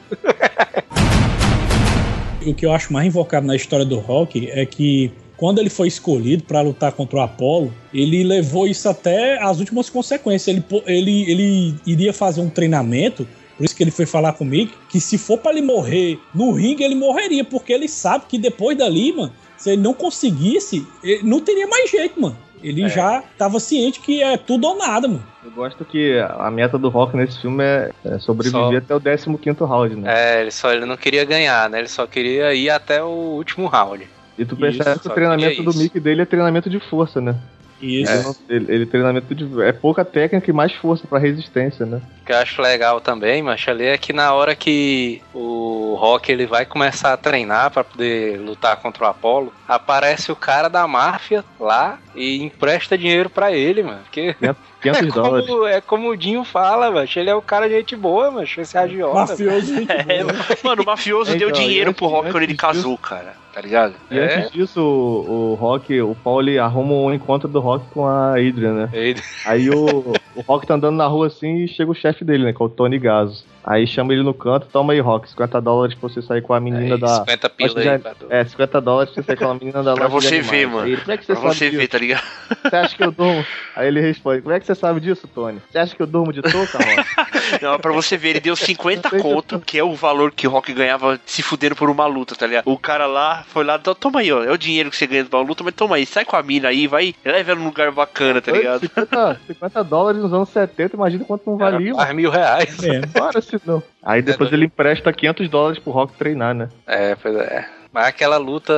D: o que eu acho mais invocado na história do Rock é que quando ele foi escolhido para lutar contra o Apollo, ele levou isso até as últimas consequências. Ele, ele, ele iria fazer um treinamento, por isso que ele foi falar comigo, que se for para ele morrer no ringue, ele morreria, porque ele sabe que depois dali, mano, se ele não conseguisse, ele não teria mais jeito, mano. Ele
B: É.
D: já tava ciente que é tudo ou nada, mano.
E: Eu gosto que a meta do Rock nesse filme é, é sobreviver até o 15 round, né?
B: É, ele só ele não queria ganhar, né? Ele só queria ir até o último round.
E: E tu
B: Isso,
E: percebe que o treinamento
B: queria
E: do
B: isso.
E: Mickey dele é treinamento de força, né?
D: Isso.
E: Ele, não- ele- ele treinamento de. É pouca técnica e mais força pra resistência, né?
B: O que eu acho legal também, mas ali é que na hora que o Rock ele vai começar a treinar pra poder lutar contra o Apollo, aparece o cara da máfia lá e empresta dinheiro pra ele, mano. Porque
E: 500
B: é
E: dólares.
B: como, é como o Dinho fala, mano. Ele é o cara de gente boa, mano. Esse agiota.
D: Mafioso, gente
C: É, mano, o mafioso
E: Então,
C: deu dinheiro pro Rock quando ele casou, cara. Tá ligado?
E: E
B: É.
E: antes disso, o, o Rock, o Paul ele arruma um encontro do Rock com a Adrian, né?
B: Ele-
E: Aí o, o Rock tá andando na rua assim e chega o chefe dele, né? Que é o Tony Gaso. Aí chama ele no canto, toma aí, Rock, 50 dólares pra você sair com a menina
B: Aí,
E: da.
B: 50 pila aí,
E: já-
B: pra.
E: É, 50 dólares pra você sair com a menina da
C: Pra
E: loja de
C: você ver, mano.
E: Aí ele, como é que você
C: Pra
E: sabe
C: você
E: disso?
C: ver, tá ligado?
E: Você acha que eu durmo? Aí ele responde, como é que você sabe disso, Tony? Você acha que eu durmo de touca, Rock?
C: Não, pra você ver, ele deu 50 conto, que é o valor que o Rock ganhava se fudendo por uma luta, tá ligado? O cara lá foi lá, "Então, toma aí, ó, é o dinheiro que você ganha de uma luta, mas toma aí, sai com a mina aí, vai, leva ela num lugar bacana, tá ligado?
E: 50, 50 dólares nos anos 70, imagina quanto não valia.
B: Quase mil reais.
D: É.
E: Para se não. Aí depois ele empresta 500 dólares pro Rock treinar, né?
B: É, pois é. Mas aquela luta,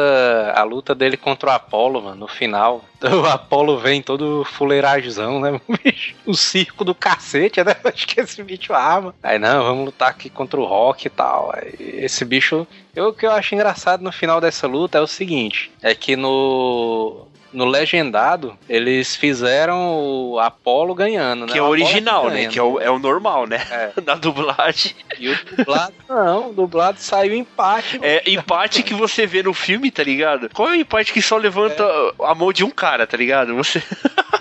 B: a luta dele contra o Apollo, mano, no final. O Apollo vem todo fuleiragezão, né, bicho? O circo do cacete, né? Acho que esse bicho arma. Aí, não, vamos lutar aqui contra o Rock e tal. Aí, esse bicho. Eu, o que eu acho engraçado no final dessa luta é o seguinte: é que no. No legendado, eles fizeram o Apollo ganhando, né?
C: Que é o
B: Apollo
C: original, né? Que é o, é o normal, né?
B: É.
C: Na dublagem.
B: E o dublado, não, o dublado saiu empate.
C: É empate que você vê no filme, tá ligado? Qual é o empate que só levanta a mão de um cara, tá ligado? Você.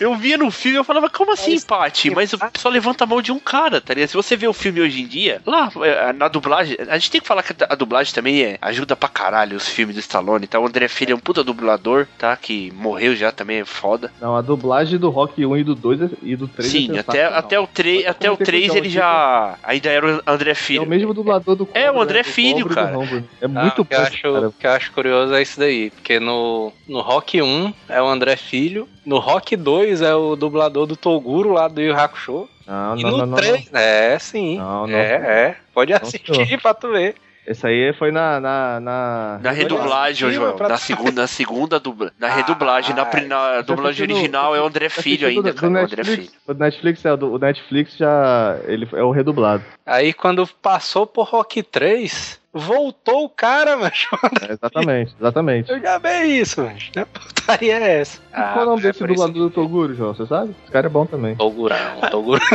C: eu via no filme e eu falava, como assim
B: Mas-
C: empate? Mas só levanta a mão de um cara, tá ligado? Se você vê o filme hoje em dia, lá é, na dublagem, a gente tem que falar que a dublagem também é, ajuda pra caralho os filmes do Stallone, tá? O André Filho é um puta dublador, tá? Que morreu já também, é foda.
E: Não, a dublagem do Rock 1 e do 2 é- e do 3
C: Sim,
E: é
C: até, até o 3,
E: Eu
C: até o
E: comentei
C: 3
E: com o
C: ele já. Ainda era o André
E: É
C: Filho.
E: o mesmo dublador do
C: É, o André
E: do
C: Filho, cara.
E: É
B: Ah,
E: muito
B: o que eu acho,
E: cara.
B: o que eu acho curioso é isso daí, porque no, no Rock 1 é o André Filho, no Rock 2 é o dublador do Toguro lá do Yu Hakusho,
E: Não,
B: e
E: não,
B: no
E: não, não,
B: 3, é sim,
E: Não, não.
B: é, é, pode assistir
E: senhor.
B: pra tu ver.
E: Esse aí foi na. Na, na...
C: Na redublagem,
B: pra-
C: Na segunda, na segunda dubla. Na
B: Ah,
C: redublagem, na, pri- na dublagem
E: assistiu no-
C: original é o André Filho ainda,
E: do
C: cara. O André
E: Netflix?
C: Filho.
E: O Netflix, é, o Netflix já. Ele é o redublado.
B: Aí quando passou por Rock 3, voltou o cara, mano.
E: É, exatamente, exatamente.
B: Eu já vi isso, mano. Que putaria é essa?
E: Qual é o nome
B: é
E: desse
B: isso
E: dublador do Toguro, João? Você sabe? Esse cara é bom também.
B: Togurão, Toguro.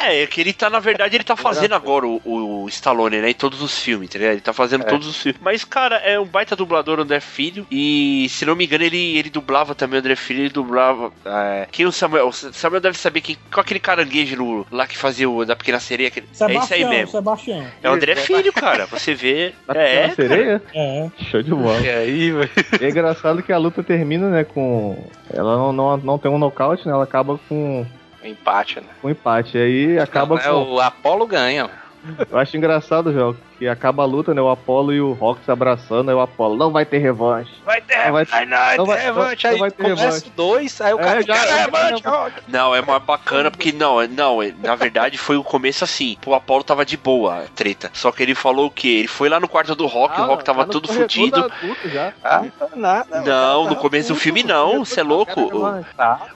C: É, é que ele tá, na verdade, ele tá fazendo agora o, o Stallone, né? Em todos os filmes, tá ligado? Ele tá fazendo
B: É.
C: todos os filmes. Mas, cara, é um baita dublador, o André Filho. E, se não me engano, ele, ele dublava também o André Filho. Ele dublava. É, quem o Samuel? O Samuel deve saber quem, qual aquele caranguejo lá que fazia o da Pequena Sereia. aquele- é isso aí mesmo.
D: Sebastião.
C: É o André Filho, cara. Você vê.
E: Tá
C: É,
E: ficando sereia?
D: É.
E: Show de bola.
B: E aí, velho?
E: É engraçado que a luta termina, né, com. Ela não, não, não tem um nocaute, né? Ela acaba com
B: Empate, né?
E: com empate. E aí acaba
B: Não, é
E: com.
B: O Apollo ganha, mano.
E: Eu acho engraçado, João, que acaba a luta, né? O Apollo e o Rock se abraçando, aí o Apollo, não vai ter revanche.
B: Vai ter revanche,
E: não, vai,
B: não,
E: vai
B: ter revanche. Aí começa dois, aí o
E: é,
B: cara é,
E: já,
B: é
E: revanche,
B: Rock.
C: Não, é uma bacana, porque não, é, não, é, na verdade foi o começo assim. O Apollo tava de boa, treta. Só que ele falou o quê? Ele foi lá no quarto do Rock, ah, o Rock tava todo fudido.
E: Já.
B: Ah?
C: Não, no começo do filme não, você é louco.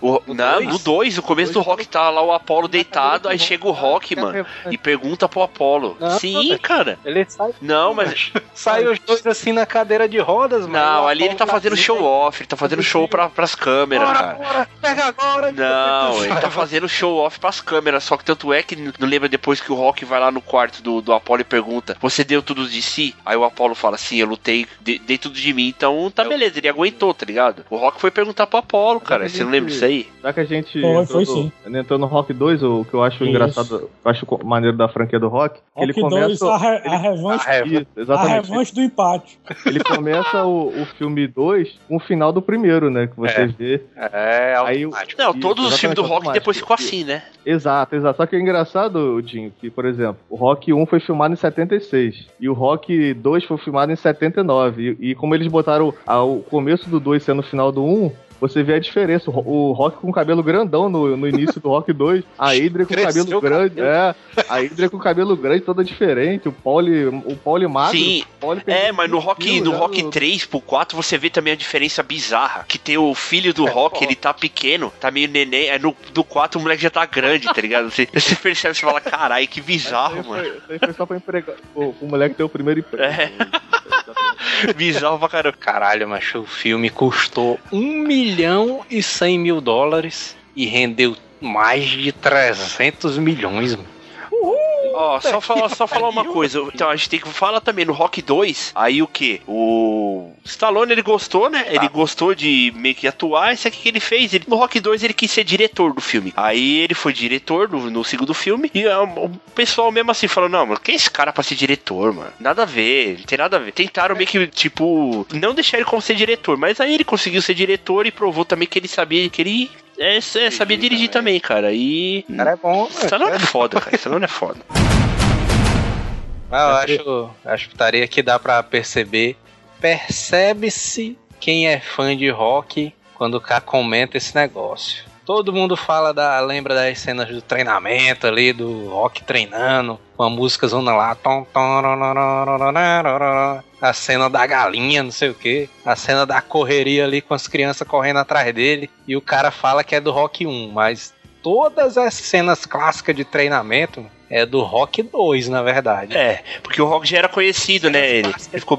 C: O, não, no 2, no começo do Rock tá lá o Apollo deitado, aí chega o Rock, mano, e pergunta pro Apollo. Sim, cara.
B: Ele ele sai.
C: Não, mas. Né?
B: sai os dois assim na cadeira de rodas, mano.
C: Não, ali ele tá,
B: tá
C: fazendo show off, ele tá fazendo show pra, pras câmeras,
B: bora,
C: cara.
B: Bora, pega agora,
C: Não, ele tá fazendo show off pras câmeras, só que tanto é que não lembra depois que o Rock vai lá no quarto do, do Apolo e pergunta: Você deu tudo de si? Aí o Apolo fala: assim: eu lutei, de, dei tudo de mim, então tá beleza, ele aguentou, tá ligado? O Rock foi perguntar pro Apolo, cara. Você não lembra disso aí?
E: Será que a gente. Entrou,
D: foi, sim.
E: entrou no Rock 2, o que eu acho
D: Isso.
E: engraçado, eu acho maneiro da franquia do Rock? Rock ele
D: começa. 2,
E: ele
D: a revanche,
B: a revanche,
E: exatamente.
D: A revanche do empate.
E: Ele começa o, o filme 2 com o final do primeiro, né? Que você
B: é.
E: vê.
B: É,
E: é, aí,
B: automático.
C: Não, todos os filmes do Rock depois ficou assim, né?
E: Exato, exato. Só que é engraçado, Dinho, que, por exemplo, o Rock 1 foi filmado em 76 e o Rock 2 foi filmado em 79. E, e como eles botaram ao começo do 2 sendo o final do 1, você vê a diferença. O, o Rock com cabelo grandão no, no início do Rock 2, a Hydra com cabelo grande, cabelo. é, a Hydra com cabelo grande toda diferente, o Pauli, o Pauli magro.
C: Sim.
E: Pauli
C: é, mas no Rock, no
E: né,
C: Rock 3 pro 4 você vê também a diferença bizarra, que tem o filho do é, Rock, ele tá pequeno, tá meio neném, é no do 4 o moleque já tá grande, tá ligado? Você, você percebe, você fala, caralho, que bizarro, mano.
E: Foi, foi só pra empregar, o, o moleque tem o primeiro emprego.
C: É. Bizarro pra caralho.
B: Caralho, mas o filme custou um milhão milhão e 100 mil dólares e rendeu mais de 300 milhões. Mano.
C: Ó, oh, só falar, só falar uma coisa. Então a gente tem que falar também no Rock 2. Aí o que? O Stallone ele gostou, né? Ele gostou de meio que atuar. Isso aqui que ele fez? Ele, no Rock 2 ele quis ser diretor do filme. Aí ele foi diretor no, no segundo filme. E um, o pessoal mesmo assim falou: Não, mano, quem é esse cara pra ser diretor, mano? Nada a ver, não tem nada a ver. Tentaram meio que, tipo, não deixar ele como ser diretor. Mas aí ele conseguiu ser diretor e provou também que ele sabia que ele é, é sabia dirigir também, cara. E.
B: não cara é bom, mano.
C: Stallone é, é foda, cara. Stallone é foda.
B: Ah, Mas eu acho, acho putaria que dá pra perceber. Percebe-se quem é fã de rock quando o cara comenta esse negócio. Todo mundo fala da. lembra das cenas do treinamento ali, do rock treinando, com a música zona lá. A cena da galinha, não sei o que. A cena da correria ali com as crianças correndo atrás dele. E o cara fala que é do Rock 1, mas todas as cenas clássicas de treinamento é do Rock 2, na verdade.
C: É, porque o Rock já era conhecido, né? Ele, ele ficou.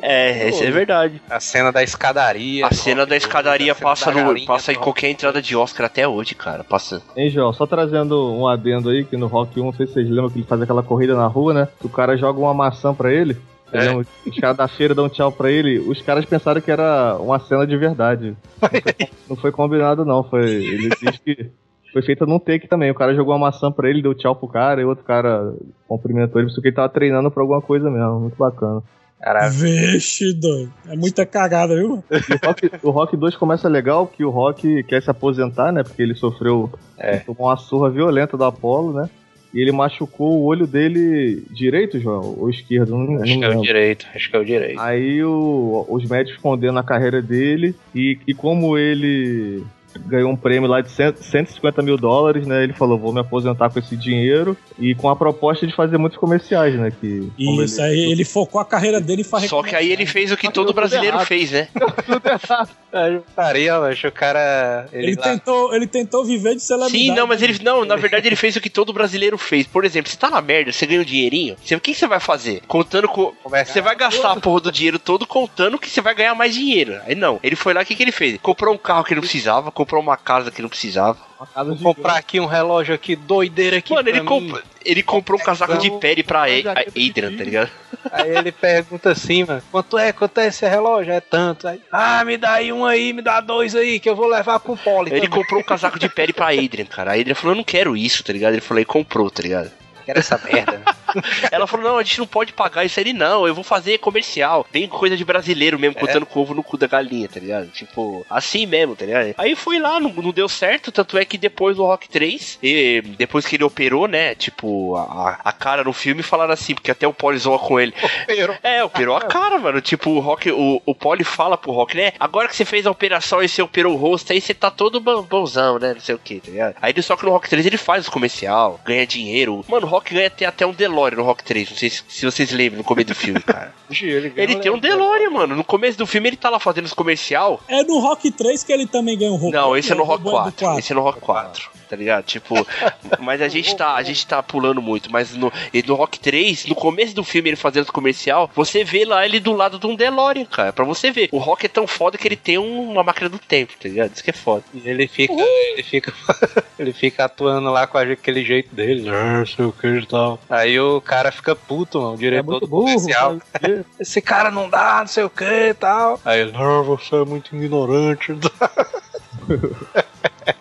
C: É, isso é verdade.
B: A cena da escadaria.
C: A cena da escadaria passa, no, passa em qualquer entrada de Oscar até hoje, cara. Passa.
E: Hein, João, só trazendo um adendo aí, que no Rock 1, não sei se vocês lembram que ele faz aquela corrida na rua, né? Que o cara joga uma maçã pra ele. É. Os caras da feira dão tchau pra ele. Os caras pensaram que era uma cena de verdade. Não foi, não foi combinado, não. Foi, ele diz que foi feita num take também. O cara jogou uma maçã pra ele, deu tchau pro cara, e outro cara cumprimentou ele, porque ele tava treinando pra alguma coisa mesmo. Muito bacana.
D: Caraca. Vixe, doido. É muita cagada, viu?
E: o, Rock, o Rock 2 começa legal, que o Rock quer se aposentar, né? Porque ele sofreu. É. Tomou uma surra violenta do Apollo, né? E ele machucou o olho dele direito, João? Ou esquerdo? Não,
B: acho
E: não
B: que é o direito, acho que é o direito.
E: Aí o, os médicos condenam a carreira dele e, e como ele ganhou um prêmio lá de 150 mil dólares, né? Ele falou, vou me aposentar com esse dinheiro e com a proposta de fazer muitos comerciais, né? Que,
D: Isso, ele... aí ele focou a carreira dele e
C: faz Só que aí ele fez o que todo brasileiro fez, né? tudo
B: errado. É, estaria, mas o cara...
D: Ele, ele tentou, ele tentou viver de celebridade.
C: Sim, não, mas ele... Não, na verdade ele fez o que todo brasileiro fez. Por exemplo, você tá na merda, você ganha um dinheirinho, você, o que você vai fazer? Contando com... Você vai gastar a porra do dinheiro todo contando que você vai ganhar mais dinheiro. Aí não, ele foi lá, o que, que ele fez? Comprou um carro que não precisava, comprou uma casa que não precisava.
B: Vou comprar aqui um relógio aqui, doideira aqui.
C: Mano, ele, comp ele comprou um casaco de pele pra Adrian, tá ligado?
B: Aí ele pergunta assim, mano, quanto é? Quanto é esse relógio? É tanto. Aí, ah, me dá aí um aí, me dá dois aí, que eu vou levar pro poli.
C: Ele comprou um casaco de pele pra Adrian, cara. A Adrian falou, eu não quero isso, tá ligado? Ele falou, e comprou, tá ligado?
B: Quero essa merda.
C: Ela falou: não, a gente não pode pagar isso aí, não. Eu vou fazer comercial. Bem coisa de brasileiro mesmo, é. ovo no cu da galinha, tá ligado? Tipo, assim mesmo, tá ligado? Aí foi lá, não, não deu certo. Tanto é que depois do Rock 3, e depois que ele operou, né? Tipo, a, a cara no filme falaram assim, porque até o Poli zoa com ele. Operou. É, operou a cara, mano. Tipo, o Rock, o, o Poli fala pro Rock, né? Agora que você fez a operação e você operou o rosto, aí você tá todo bonzão, né? Não sei o que, tá ligado? Aí só que no Rock 3 ele faz os comercial, ganha dinheiro. Mano, o Rock ganha até um DeLorean no Rock 3. Não sei se, se vocês lembram no começo do filme, cara. ele, ele tem um DeLorean, mano. No começo do filme ele tá lá fazendo os comercial.
D: É no Rock 3 que ele também ganha um
C: Rock Não, esse é no Rock 4. 4. Esse é no Rock 4 tá ligado? Tipo, mas a gente tá, a gente tá pulando muito, mas no, no Rock 3, no começo do filme ele fazendo o comercial, você vê lá ele do lado de um DeLorean, cara, pra você ver. O Rock é tão foda que ele tem uma máquina do tempo, tá ligado? Isso que é foda.
B: E ele fica, uhum. ele fica, ele fica atuando lá com aquele jeito dele, não sei o que e tal. Aí o cara fica puto, mano, o diretor é do burro, comercial. Esse cara não dá, não sei o que e tal. Aí ele, não, você é muito ignorante.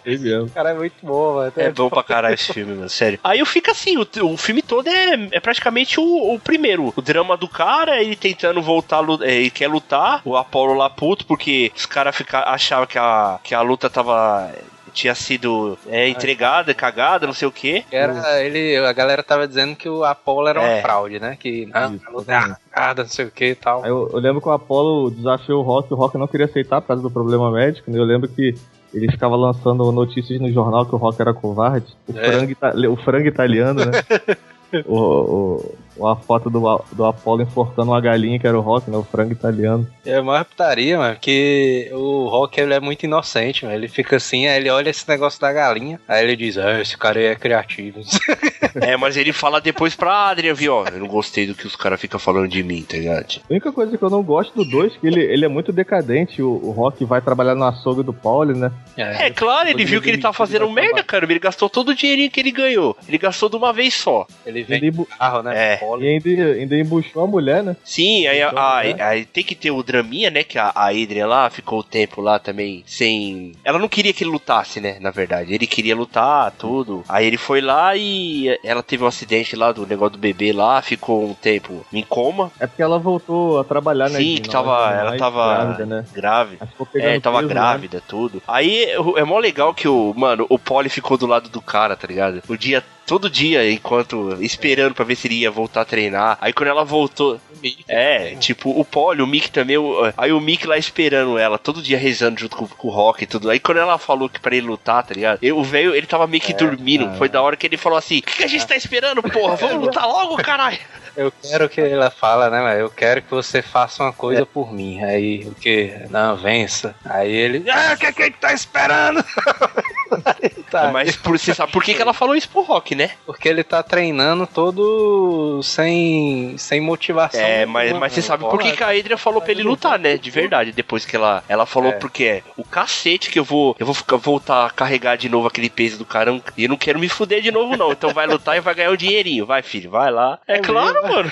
C: É mesmo. O cara é muito bom, mano. É bom pra caralho esse filme, mano, sério. Aí eu fico assim, o, o filme todo é, é praticamente o, o, primeiro. O drama do cara, ele tentando voltar, é, ele quer lutar, o Apollo lá puto, porque os caras achavam que a, que a luta tava tinha sido é, entregada, cagada, não sei o quê.
B: Era, ele, a galera tava dizendo que o Apollo era é. uma fraude, né? Que não, cagada, não sei o que e tal.
E: Eu, eu, lembro que o Apollo desafiou o Rock, o Rock não queria aceitar por causa do problema médico, né? Eu lembro que ele ficava lançando notícias no jornal que o Rock era covarde. O, é. frango, o frango italiano, né? o, o, uma foto do, do Apollo enforcando uma galinha que era o Rock, né? O frango italiano.
B: É uma putaria, mano, que o Rock ele é muito inocente, mano. Ele fica assim, aí ele olha esse negócio da galinha, aí ele diz, ah, esse cara aí é criativo.
C: é, mas ele fala depois pra Adrian, viu, ó, eu não gostei do que os caras ficam falando de mim, tá ligado?
E: A única coisa que eu não gosto do 2 é que ele, ele é muito decadente. O, o Rock vai trabalhar no açougue do Paulo, né?
C: É, é claro, ele viu que ele tá fazendo merda, cara. Ele gastou todo o dinheirinho que ele ganhou. Ele gastou de uma vez só.
B: Ele vem carro, né?
E: É. E ainda, ainda embuchou a mulher, né?
C: Sim, aí, a, a, aí tem que ter o draminha, né? Que a, a Adrian lá ficou o tempo lá também sem. Ela não queria que ele lutasse, né? Na verdade. Ele queria lutar, tudo. Aí ele foi lá e ela teve um acidente lá do negócio do bebê lá, ficou um tempo em coma.
E: É porque ela voltou a trabalhar, né?
C: Sim, que tava, ela tava grávida, né? Grávida. É, tava peso, né? grávida, né? tudo. Aí é mó legal que o, mano, o Polly ficou do lado do cara, tá ligado? O dia todo dia, enquanto esperando para ver se ele ia voltar a treinar. Aí quando ela voltou. É, tipo, o Polly, o Mick também. O, aí o Mick lá esperando ela, todo dia rezando junto com, com, o Rock e tudo. Aí quando ela falou que pra ele lutar, tá ligado? Eu, o velho, ele tava meio que é, dormindo. Cara. Foi da hora que ele falou assim: O que, que a gente tá esperando, porra? Vamos lutar logo, caralho!
B: Eu quero que ela fala, né, eu quero que você faça uma coisa é. por mim. Aí o que? Não, vença. Aí ele. Ah, o que, que ele tá esperando?
C: tá. Mas por, você sabe por que, que ela falou isso pro Rock, né?
B: Porque ele tá treinando todo sem, sem motivação.
C: É, mas, mas você sabe por que, que a Adria falou pra ele lutar, né? De verdade. Depois que ela, ela falou é. porque é o cacete que eu vou. Eu vou ficar, voltar a carregar de novo aquele peso do caramba. E eu não quero me fuder de novo, não. Então vai lutar e vai ganhar o dinheirinho. Vai, filho, vai lá. É, é claro, mano.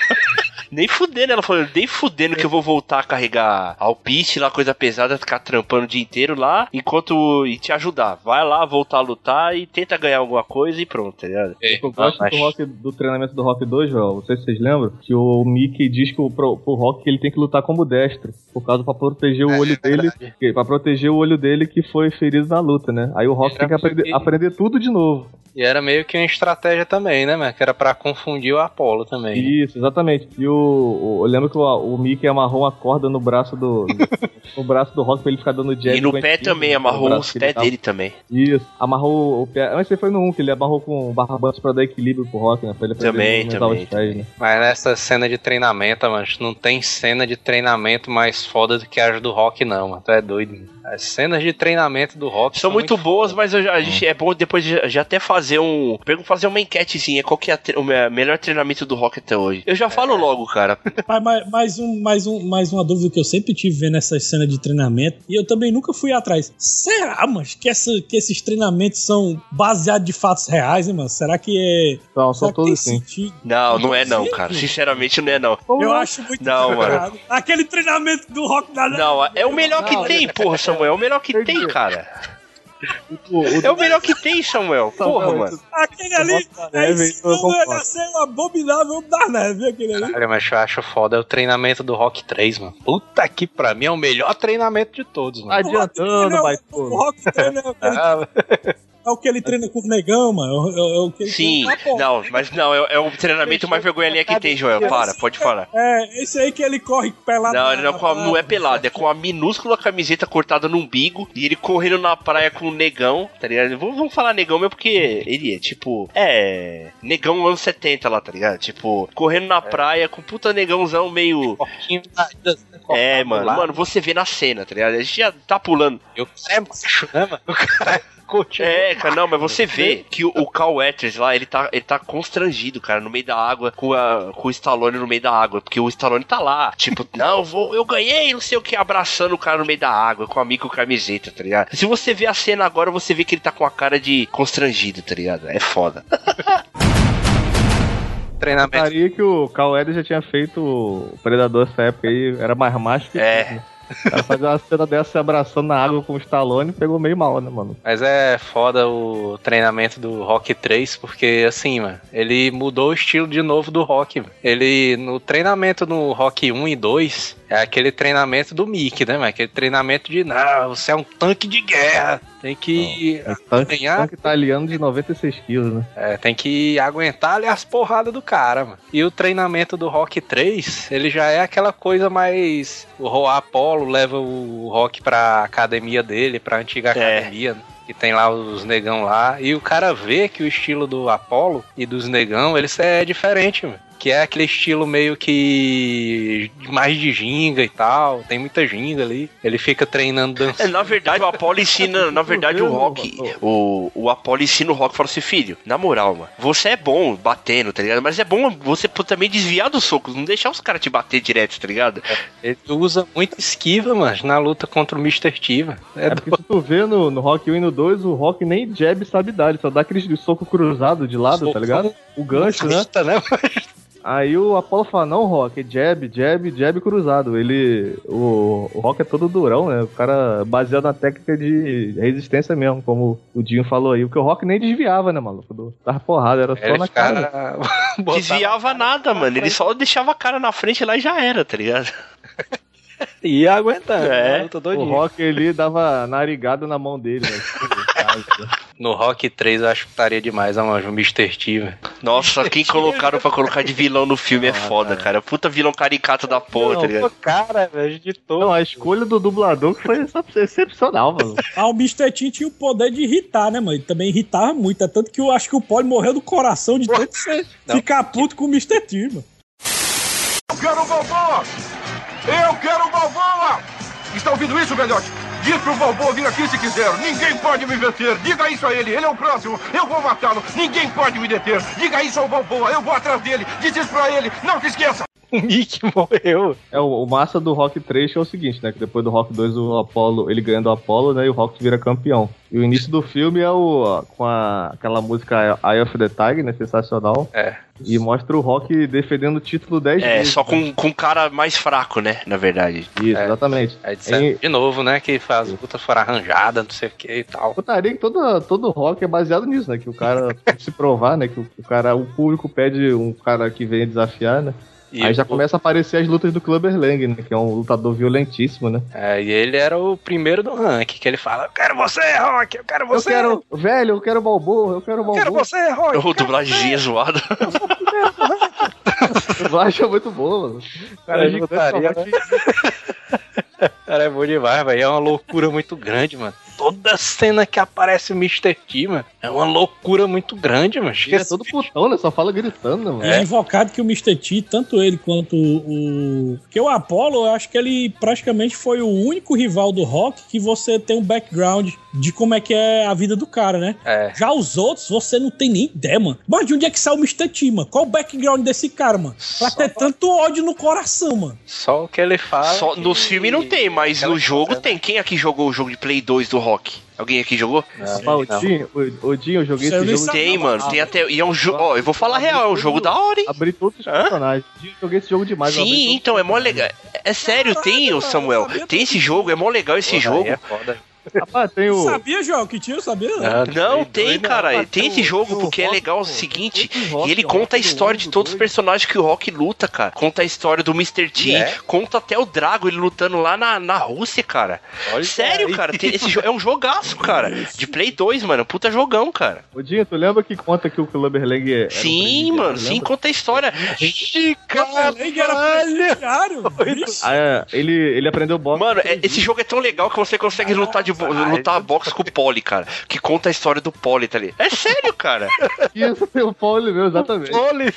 C: Nem fudendo, ela falou, nem fudendo que eu vou voltar a carregar alpiste lá, coisa pesada, ficar trampando o dia inteiro lá, enquanto. e te ajudar. Vai lá, voltar a lutar e tenta ganhar alguma coisa e pronto, tá ligado?
E: É. Eu gosto ah, do, rock, do, treinamento do Rock 2, Joel, não sei se vocês lembram, que o Mickey diz que o, pro, pro Rock que ele tem que lutar como destro, por causa pra proteger o é, olho é dele, que, pra proteger o olho dele que foi ferido na luta, né? Aí o Rock tem que aprender, que... aprender tudo de novo.
B: E era meio que uma estratégia também, né, mano? Que era pra confundir o Apollo também.
E: Isso, exatamente. E o, o eu lembro que o, o Mickey amarrou uma corda no braço do. no braço do Rock pra ele ficar dando jab.
C: E no pé também, amarrou os pés dele também.
E: Isso, amarrou o pé. Antes foi no 1, que ele amarrou com barbantes pra dar equilíbrio pro Rock, né? Pra ele
C: também, também. Os pés,
B: né? Mas nessa cena de treinamento, mano, não tem cena de treinamento mais foda do que a do Rock, não, mano. Tu é doido, mano. As cenas de treinamento do Rock
C: são, são muito, muito, boas, mas eu, a gente, é bom depois de, já até fazer um. Fazer uma enquetezinha. Qual que é a, o melhor treinamento do Rock até hoje? Eu já falo é. logo, cara.
D: Mas, mais, mais, um, mais, um, mais uma dúvida que eu sempre tive vendo essas cenas de treinamento. E eu também nunca fui atrás. Será, mas que, essa, que esses treinamentos são baseados de fatos reais, hein, mano? Será que é.
E: Não, são todos assim.
C: Não, não é não, cara. Sinceramente, não é não.
D: Eu acho muito
C: não, mano.
D: Aquele treinamento do Rock da.
C: Não, é o melhor que tem, porra, Samuel. É o melhor que tem, cara. O, o, é o melhor que tem, Samuel. Porra, mano.
D: Aquele ali, é ensinando ele a ser um abominável da neve, aquele ali.
B: Cara, mas eu acho foda é o treinamento do Rock 3, mano. Puta que pra mim é o melhor treinamento de todos, mano.
E: Adiantando, vai,
D: O Rock treina é aquele- é o que ele treina com o negão, mano. É, é o que ele
C: Sim, não, mas não, é, é o treinamento mais vergonha que tem, Joel. Para, pode falar.
D: É, esse aí que ele corre pelado.
C: Não, ele não, é com a- não é pelado, é com a minúscula camiseta cortada no umbigo e ele correndo na praia com o negão, tá ligado? Vamos, vamos falar negão mesmo porque ele é tipo. É. Negão anos 70 lá, tá ligado? Tipo, correndo na praia com puta negãozão meio. É, mano, mano, você vê na cena, tá ligado? A gente já tá pulando.
B: E cara é macho, né, mano? O cara continua.
C: É, cara, não, mas você vê que o, o Carl Weathers lá, ele tá, ele tá constrangido, cara, no meio da água, com, a, com o Stallone no meio da água, porque o Stallone tá lá, tipo, não, vou, eu ganhei, não sei o que, abraçando o cara no meio da água, com o amigo com camiseta, tá ligado? Se você vê a cena agora, você vê que ele tá com a cara de constrangido, tá ligado? É foda.
B: Treinamento.
E: Gostaria que o Carl Eder já tinha feito o Predador essa época aí, era mais macho que
C: É.
E: tudo, né? Cara fazer uma cena dessa se abraçando na água com o Stallone pegou meio mal, né, mano?
B: Mas é foda o treinamento do Rock 3, porque assim, mano, ele mudou o estilo de novo do Rock. Ele, no treinamento no Rock 1 e 2, é aquele treinamento do Mickey, né, mano? Aquele treinamento de, não, você é um tanque de guerra, tem que
E: É tanque,
B: ganhar,
E: tanque italiano de 96 quilos, né?
B: é, tem que aguentar ali as porradas do cara, mano. E o treinamento do Rock 3, ele já é aquela coisa mais. O Apollo leva o Rock pra academia dele, pra antiga
C: É.
B: academia, né? Que tem lá os negão lá. E o cara vê que o estilo do Apollo e dos negão, eles é diferente, mano. Que é aquele estilo meio que mais de ginga e tal. Tem muita ginga ali. Ele fica treinando
C: É,
B: dançando.
C: na verdade, o Apollo ensina. Na verdade, o Rock. O, o Apollo ensina o Rock e fala assim: filho, na moral, mano, você é bom batendo, tá ligado? Mas é bom você também desviar dos socos, não deixar os caras te bater direto, tá ligado?
B: Ele usa muito esquiva, mano, na luta contra o Mr. T, mano. É
E: É porque tu vê no, no Rock 1 e no 2, o Rock nem jab sabe dar, ele só dá aquele soco cruzado de lado, tá ligado? O gancho, né?
B: Né?
E: Aí o Apollo fala, não, Rock, é jab, jab, jab cruzado. Ele. O, o Rock é todo durão, né? O cara baseado na técnica de resistência mesmo, como o Dinho falou aí. O que o Rock nem desviava, né, maluco? Do- Tava porrada, era só na cara.
B: cara...
C: Desviava nada, mano. Ele só deixava a cara na frente lá e já era, tá ligado?
B: Ia aguentando.
C: É.
B: luta
E: O. Rock ele dava narigada na mão dele, né?
B: No Rock 3 eu acho que estaria demais, mano, o Mr. T, velho.
C: Nossa, quem colocaram pra colocar de vilão no filme é foda, cara. Puta vilão caricato da porra, tá ligado?
B: cara, velho, de todo.
E: Não, a escolha do dublador foi excepcional, mano.
D: Ah, o Mr. T tinha o poder de irritar, né, mano? Ele também irritava muito. É tanto que eu acho que o Poli morreu do coração de tanto você
B: Não.
D: ficar puto com o Mr. T, mano.
F: Eu quero o Balboa! Eu quero o Balboa! Está ouvindo isso, velhote? Diz pro Balboa vir aqui se quiser. Ninguém pode me vencer. Diga isso a ele. Ele é o próximo. Eu vou matá-lo. Ninguém pode me deter. Diga isso ao Balboa. Eu vou atrás dele. Diz isso pra ele. Não se esqueça.
B: O Mickey morreu.
E: É, o, o massa do Rock 3 é o seguinte, né? Que depois do Rock 2 o Apollo, ele ganha do Apollo, né? E o Rock vira campeão. E o início do filme é o com a, aquela música Eye of the Tiger, né? Sensacional.
B: É.
E: E mostra o Rock defendendo o título 10
C: É,
E: vezes.
C: só com, com um cara mais fraco, né? Na verdade.
E: Isso,
B: É.
E: exatamente.
B: Aí disseram
E: E-
B: de novo, né? Que as lutas foram arranjadas, não sei o que e tal.
E: Putaria que todo, todo rock é baseado nisso, né? Que o cara tem que se provar, né? Que o, o cara, o público pede um cara que venha desafiar, né?
B: E
E: Aí já
B: o-
E: começa a aparecer as lutas do Clubber Lang, né? Que é um lutador violentíssimo, né?
B: É, e ele era o primeiro do ranking, que ele fala: Eu quero você, Rock, eu quero você.
E: Eu quero, velho, eu quero Balboa, eu quero
B: eu
E: Balboa.
B: quero você, Rock.
C: O dublagemzinha zoada.
E: Eu acho muito bom, mano. Cara,
B: Pode
E: eu
B: pariu, Cara, é bom demais, velho. É uma loucura muito grande, mano. Toda cena que aparece o Mr. T, mano, é uma loucura muito grande, mano.
E: Ele é todo putão, né? Só fala gritando, né, mano.
D: É invocado que o Mr. T, tanto ele quanto o. Porque o Apollo, eu acho que ele praticamente foi o único rival do Rock que você tem um background de como é que é a vida do cara, né?
B: É.
D: Já os outros, você não tem nem ideia, mano. Mas de onde é que saiu o Mr. T, mano? Qual o background desse cara, mano? Pra
B: Só-
D: ter tanto ódio no coração, mano.
B: Só o que ele fala.
C: Só,
B: que-
C: nos filmes não tem, mas
B: Aquela
C: no jogo
B: coisa,
C: tem. Quem aqui jogou o jogo de Play 2 do Rock? Alguém aqui jogou?
B: Não,
E: Ó, o
B: não.
E: Dinho, o, o Dinho, eu joguei
D: eu
E: esse jogo.
C: Tem, mano. Tem até. E é um jogo. Ó, eu vou falar real, é um jogo da hora, hein?
E: Abri todos os
C: Hã?
E: personagens. Joguei esse jogo demais. abri
C: Sim, então, é mó legal. É sério, tem, ô
D: cara,
C: Samuel. Tem esse jogo, é mó legal esse
B: Porra,
C: jogo.
B: é foda.
E: Rapaz, tem o.
D: Sabia, João, que tinha? Sabia?
B: Ah,
C: Não, tem, cara.
E: Rapaz,
C: Tem
E: tem
C: esse jogo porque é
E: Rock,
C: legal o seguinte.
E: Rock,
C: E ele
E: ó,
C: conta a história
E: um,
C: de
E: do
C: todos os personagens que o Rock luta, cara. Conta a história do Mr. T.
B: É?
C: Conta até o Drago, ele lutando lá na, na Rússia, cara.
B: Olha
C: Sério,
B: aí.
C: cara. tem- esse é um jogaço, cara. De Play 2, mano. Puta jogão, cara.
E: Ô, Dinho, tu lembra que conta que o Clubberlang é. um
C: sim,
E: presidiário,
C: mano. Sim,
E: lembra?
C: conta a história.
D: Caralho, era presidiário.
E: Ah, é, ele, ele aprendeu boxe.
C: Mano, é- esse jogo é tão legal que você consegue lutar, de, lutar boxe com o Poli, cara. Que conta a história do Poli, tá ali. É sério, cara.
E: Isso, tem o Paulo meu, exatamente.
B: Olha.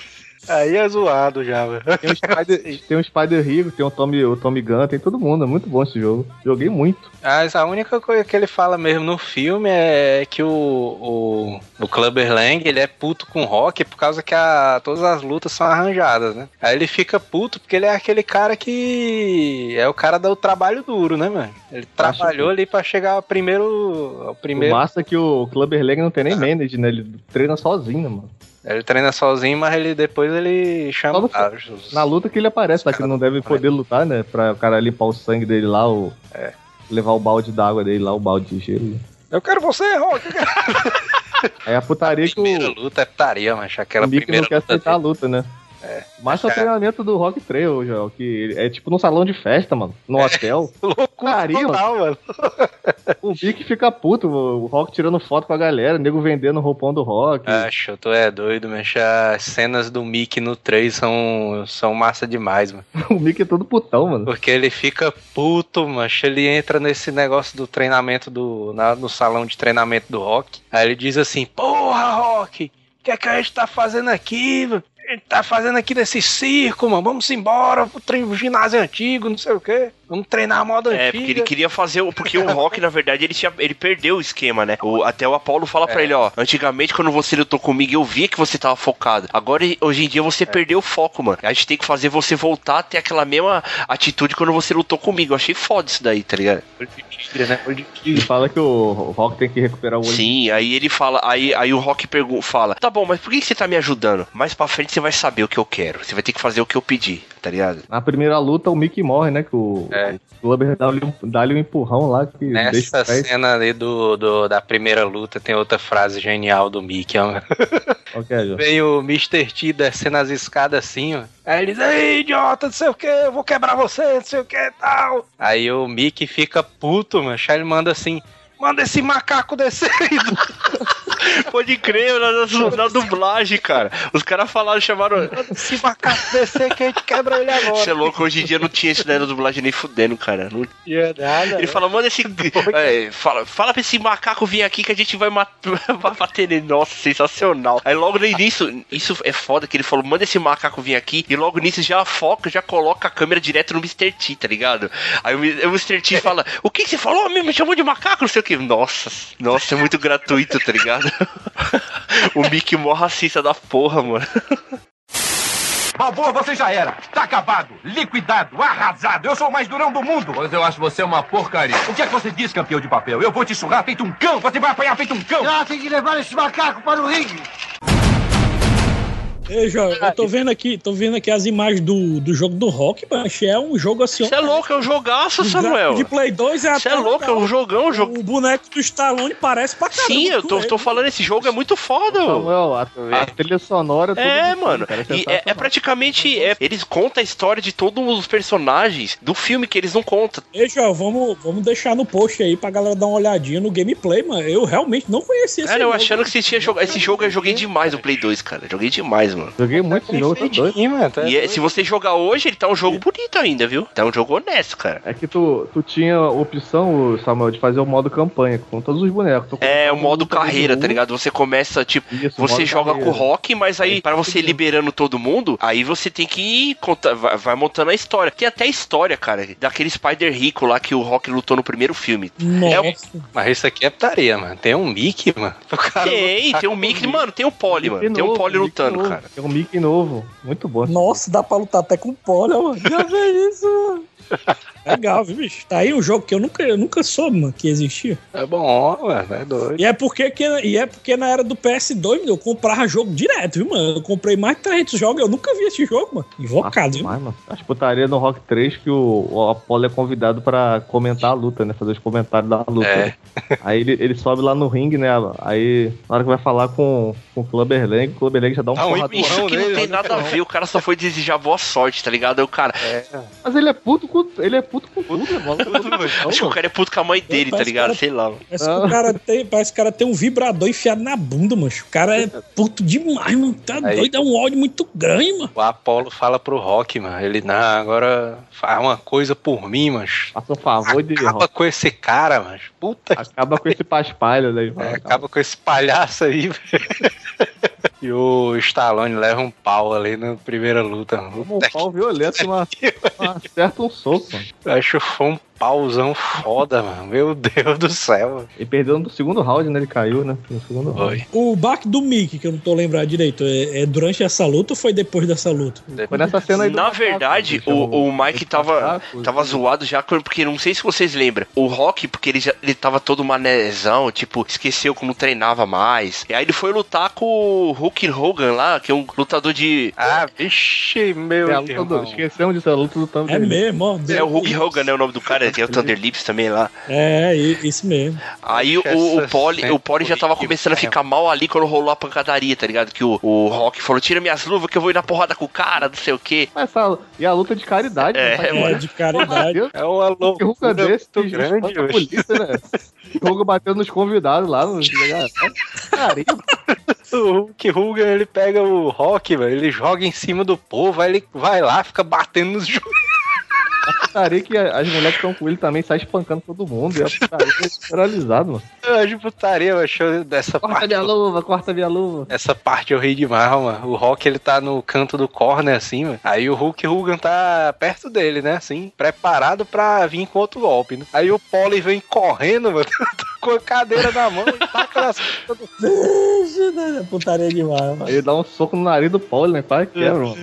B: Aí é zoado já, velho.
E: Tem o Spider, tem o Spider Rio, tem o Tommy, o Tommy Gunn, tem todo mundo. É muito bom esse jogo. Joguei muito.
B: Mas a única coisa que ele fala mesmo no filme é que o, o, o Clubber Lang ele é puto com o Rock por causa que a, todas as lutas são arranjadas, né? Aí ele fica puto porque ele é aquele cara que é o cara do trabalho duro, né, mano? Ele trabalhou ali pra chegar ao primeiro. Ao
E: O
B: primeiro
E: massa é que o Clubberlang não tem nem manage, né? Ele treina sozinho, mano.
B: Ele treina sozinho, mas ele depois ele chama ah, os-
E: Na luta que ele aparece, tá? Que ele não deve poder lutar, né? Pra o cara limpar o sangue dele lá, ou
B: É.
E: levar o balde d'água dele lá, o balde de gelo.
B: Eu quero você, Rock!
E: Aí a putaria que o,
B: primeira luta é putaria, mas aquela
E: o Mickey
B: primeira
E: não quer
B: luta
E: aceitar a
B: dele.
E: luta, né?
B: É.
E: Mas é o
B: É.
E: treinamento do Rock Trail, Joel, que é tipo num salão de festa, mano. No hotel. Putaria, mano.
B: Total, mano.
E: O Mickey fica puto, o Rock tirando foto com a galera, o nego vendendo o roupão do Rock.
B: Acho, tu é doido, mas as cenas do Mickey no 3 são, são massa demais, mano.
E: O Mickey é todo putão, mano.
B: Porque ele fica puto, mancha. Ele entra nesse negócio do treinamento do. na- no salão de treinamento do Rock. Aí ele diz assim: Porra, Rock, o que é que a gente tá fazendo aqui, mano? Gente tá fazendo aqui nesse circo, mano. Vamos embora pro ginásio antigo, não sei o quê. Vamos treinar a moda
C: É,
B: antiga.
C: porque ele queria fazer. o- Porque o Rock, na verdade, ele, tinha, ele perdeu o esquema, né? O- até o Apollo fala pra
B: É.
C: ele, ó. Antigamente, quando você lutou comigo, eu via que você tava focado. Agora, hoje em dia,
B: É.
C: você perdeu o foco, mano. A gente tem que fazer você voltar a ter aquela mesma atitude quando você lutou comigo. Eu achei foda isso daí, tá ligado?
B: né?
E: Ele fala que o Rock tem que recuperar o olho.
C: Sim, aí ele fala, aí, aí o Rock pergunta, fala, tá bom, mas por que que você tá me ajudando? Mais pra frente você vai saber o que eu quero. Você vai ter que fazer o que eu pedi, tá ligado?
E: Na primeira luta, o Mickey morre, né? Que o,
B: É.
E: o Clubber dá-lhe um, dá-lhe um empurrão lá que
B: Nessa cena ali do, do- da primeira luta tem outra frase genial do Mickey, ó.
E: João?
B: Vem o Mr. T descendo as escadas assim, ó. Aí ele diz, ei, idiota, não sei o que, eu vou quebrar você, não sei o que e tal. Aí o Mickey fica puto, mano. Aí ele manda assim, manda esse macaco descer.
C: Pode crer, na, na- na dublagem, cara. Os caras falaram, chamaram.
B: esse macaco descer que a gente quebra ele agora.
C: Você é louco, hoje em dia não tinha isso daí na dublagem nem fudendo, cara. Não-
B: tinha nada.
C: Ele fala, manda esse. é, fala, fala pra esse macaco vir aqui que a gente vai, mat- vai bater nele. Nossa, sensacional. Aí logo no início, isso é foda que ele falou, manda esse macaco vir aqui. E logo nisso já foca, já coloca a câmera direto no Mr. T, tá ligado? Aí o, Mr. T fala, o que, que você falou? Me chamou de macaco, não sei o que. Nossa, nossa, é muito gratuito, tá ligado? o Mickey mó racista da porra, mano.
F: Balboa, você já era. Tá acabado, liquidado, arrasado. Eu sou o mais durão do mundo.
G: Pois eu acho você uma porcaria.
F: O que é que você diz, campeão de papel? Eu vou te surrar feito um cão. Você vai apanhar feito um cão.
G: Ah, tem que levar esse macaco para o ringue.
D: Ei, João, eu tô vendo aqui, tô vendo aqui as imagens do, do jogo do Rock, mas é um jogo assim.
C: Você é louco, é um jogaço, Samuel.
D: De Play 2 é
C: Você é
D: até
C: louco, é um jogão, um jogo.
D: O boneco do Stallone parece pra caramba.
C: Sim, eu tô, tô falando, esse jogo é muito foda.
E: Samuel, a, a trilha sonora tudo
C: É,
E: do
C: mano.
E: filme, cara,
C: E é, é praticamente. é, eles contam a história de todos os personagens do filme que eles não contam.
D: Ei, João, vamos, vamos deixar no post aí pra galera dar uma olhadinha no gameplay, mano. Eu realmente não conhecia esse
C: Cara, eu
D: jogo.
C: achando que você tinha jogado. Esse jogo eu joguei demais no Play 2, cara. Joguei demais, mano.
E: Joguei muito esse jogo, tá doido.
B: Mano. tá
C: E é-
B: doido.
C: se você jogar hoje, ele tá um jogo bonito ainda, viu? Tá um jogo honesto, cara.
E: É que tu, tu tinha a opção, Samuel, de fazer o modo campanha com todos os bonecos.
C: É o modo carreira, tá
E: um,
C: ligado? Você começa, tipo,
E: Isso,
C: você joga com o
E: carreira.
C: rock, mas aí, para você ir liberando todo mundo, aí você tem que ir conta, vai, vai montando a história. Tem até a história, cara, daquele Spider Rico lá que o Rock lutou no primeiro filme.
D: Nossa.
C: É o-
B: Mas isso aqui é putaria, mano. Tem um Mickey, mano.
C: Tem, tem um Mickey, mano, tem o Polly, mano. Tem um Polly
E: Mickey
C: lutando, cara.
E: Tem um Mickey novo. Muito bom.
D: Nossa, dá pra lutar até com pólio, mano. Já vê isso, mano. Legal, viu, bicho? Tá aí um jogo que eu nunca, eu nunca soube, mano, que existia.
B: É bom, mano, é doido.
D: E é porque, que, e é porque na era do PS2, eu comprava jogo direto, viu, mano? Eu comprei mais de 300 jogos, eu nunca vi esse jogo, mano. Invocado, viu?
E: Mas, mano, as putaria no Rock 3 que o, o Apollo é convidado pra comentar a luta, né? Fazer os comentários da luta.
B: É.
E: Aí ele, ele sobe lá no ringue, né? Aí, na hora que vai falar com, com o Clubber Lang, o Clubber Lang já dá um
B: um
E: porradão.
C: Isso que não tem
B: né,
C: nada a ver, o cara só foi desejar boa sorte, tá ligado? Aí o cara.
E: Mas ele é puto com, ele é puto com tudo, né? mano?
C: Acho que o cara é puto com a mãe dele, tá ligado?
D: cara-
C: Sei lá.
D: Parece que o cara tem, parece que o cara tem um vibrador enfiado na bunda, mano. O cara é puto demais, mano. Tá
B: Aí-
D: doido, é um ódio muito grande, mano.
B: O Apolo fala pro Rock, mano. Ele, não, agora faz uma coisa por mim, mas.
E: Faça um favor de
B: Acaba com esse cara, mas. Puta que
E: Acaba com esse paspalho daí.
B: É, acaba com esse palhaço aí, velho. E o Stallone leva um pau ali na primeira luta.
E: Toma um pau violento, uma, acerta um soco,
B: acho que foi um pauzão foda, mano. Meu Deus do céu.
E: Ele perdeu no segundo round, né? Ele caiu, né? No segundo round.
B: Foi.
D: O baque do Mickey, que eu não tô lembrado direito, é, é durante essa luta ou foi depois dessa luta?
E: Foi nessa cena aí
C: Na verdade,
E: bicho,
C: o, o Mike tava,
E: macaco,
C: tava zoado já, porque não sei se vocês lembram. O Rock, porque ele, já, ele tava todo manezão, tipo, esqueceu como treinava mais. E aí ele foi lutar com o Hulk Hogan lá, que é um lutador de.
B: Ah, vixe, meu
E: É
B: irmão.
E: esquecemos disso, é a luta do Thunder.
D: É mesmo, ó.
C: É o Hulk Hogan, né? O nome do cara, tem o Thunder Lips também lá.
D: É, isso mesmo.
C: Aí o, o Poli, o Poli já tava começando a ficar mal ali quando rolou a pancadaria, tá ligado? Que o, o Rock falou: tira minhas luvas que eu vou ir na porrada com o cara, não sei o quê.
E: Mas essa, e a luta de caridade,
C: É?
D: É, de caridade.
B: É uma
E: Que ruga desse, que
B: grande,
E: a polícia, né? Que ruga batendo nos convidados lá. No... Carimbo.
B: O Hulk Hogan, ele pega o Rock, velho, ele joga em cima do povo, aí ele vai lá, fica batendo nos joelhos.
E: Putaria que as mulheres que estão com ele também saem espancando todo mundo. E a putaria é generalizado, mano.
B: Eu acho putaria, eu acho dessa
E: Corta
B: parte.
E: minha luva, corta minha luva.
B: Essa parte eu ri demais, mano. O Rock, ele tá no canto do corner, assim, mano. Aí o Hulk Hogan tá perto dele, né, assim, preparado pra vir com outro golpe, né? Aí o Polly vem correndo, mano, com a cadeira na mão e taca nas do...
D: Putaria demais, mano.
E: Aí ele dá um soco no nariz do Paulo, né? Quase quebra, mano.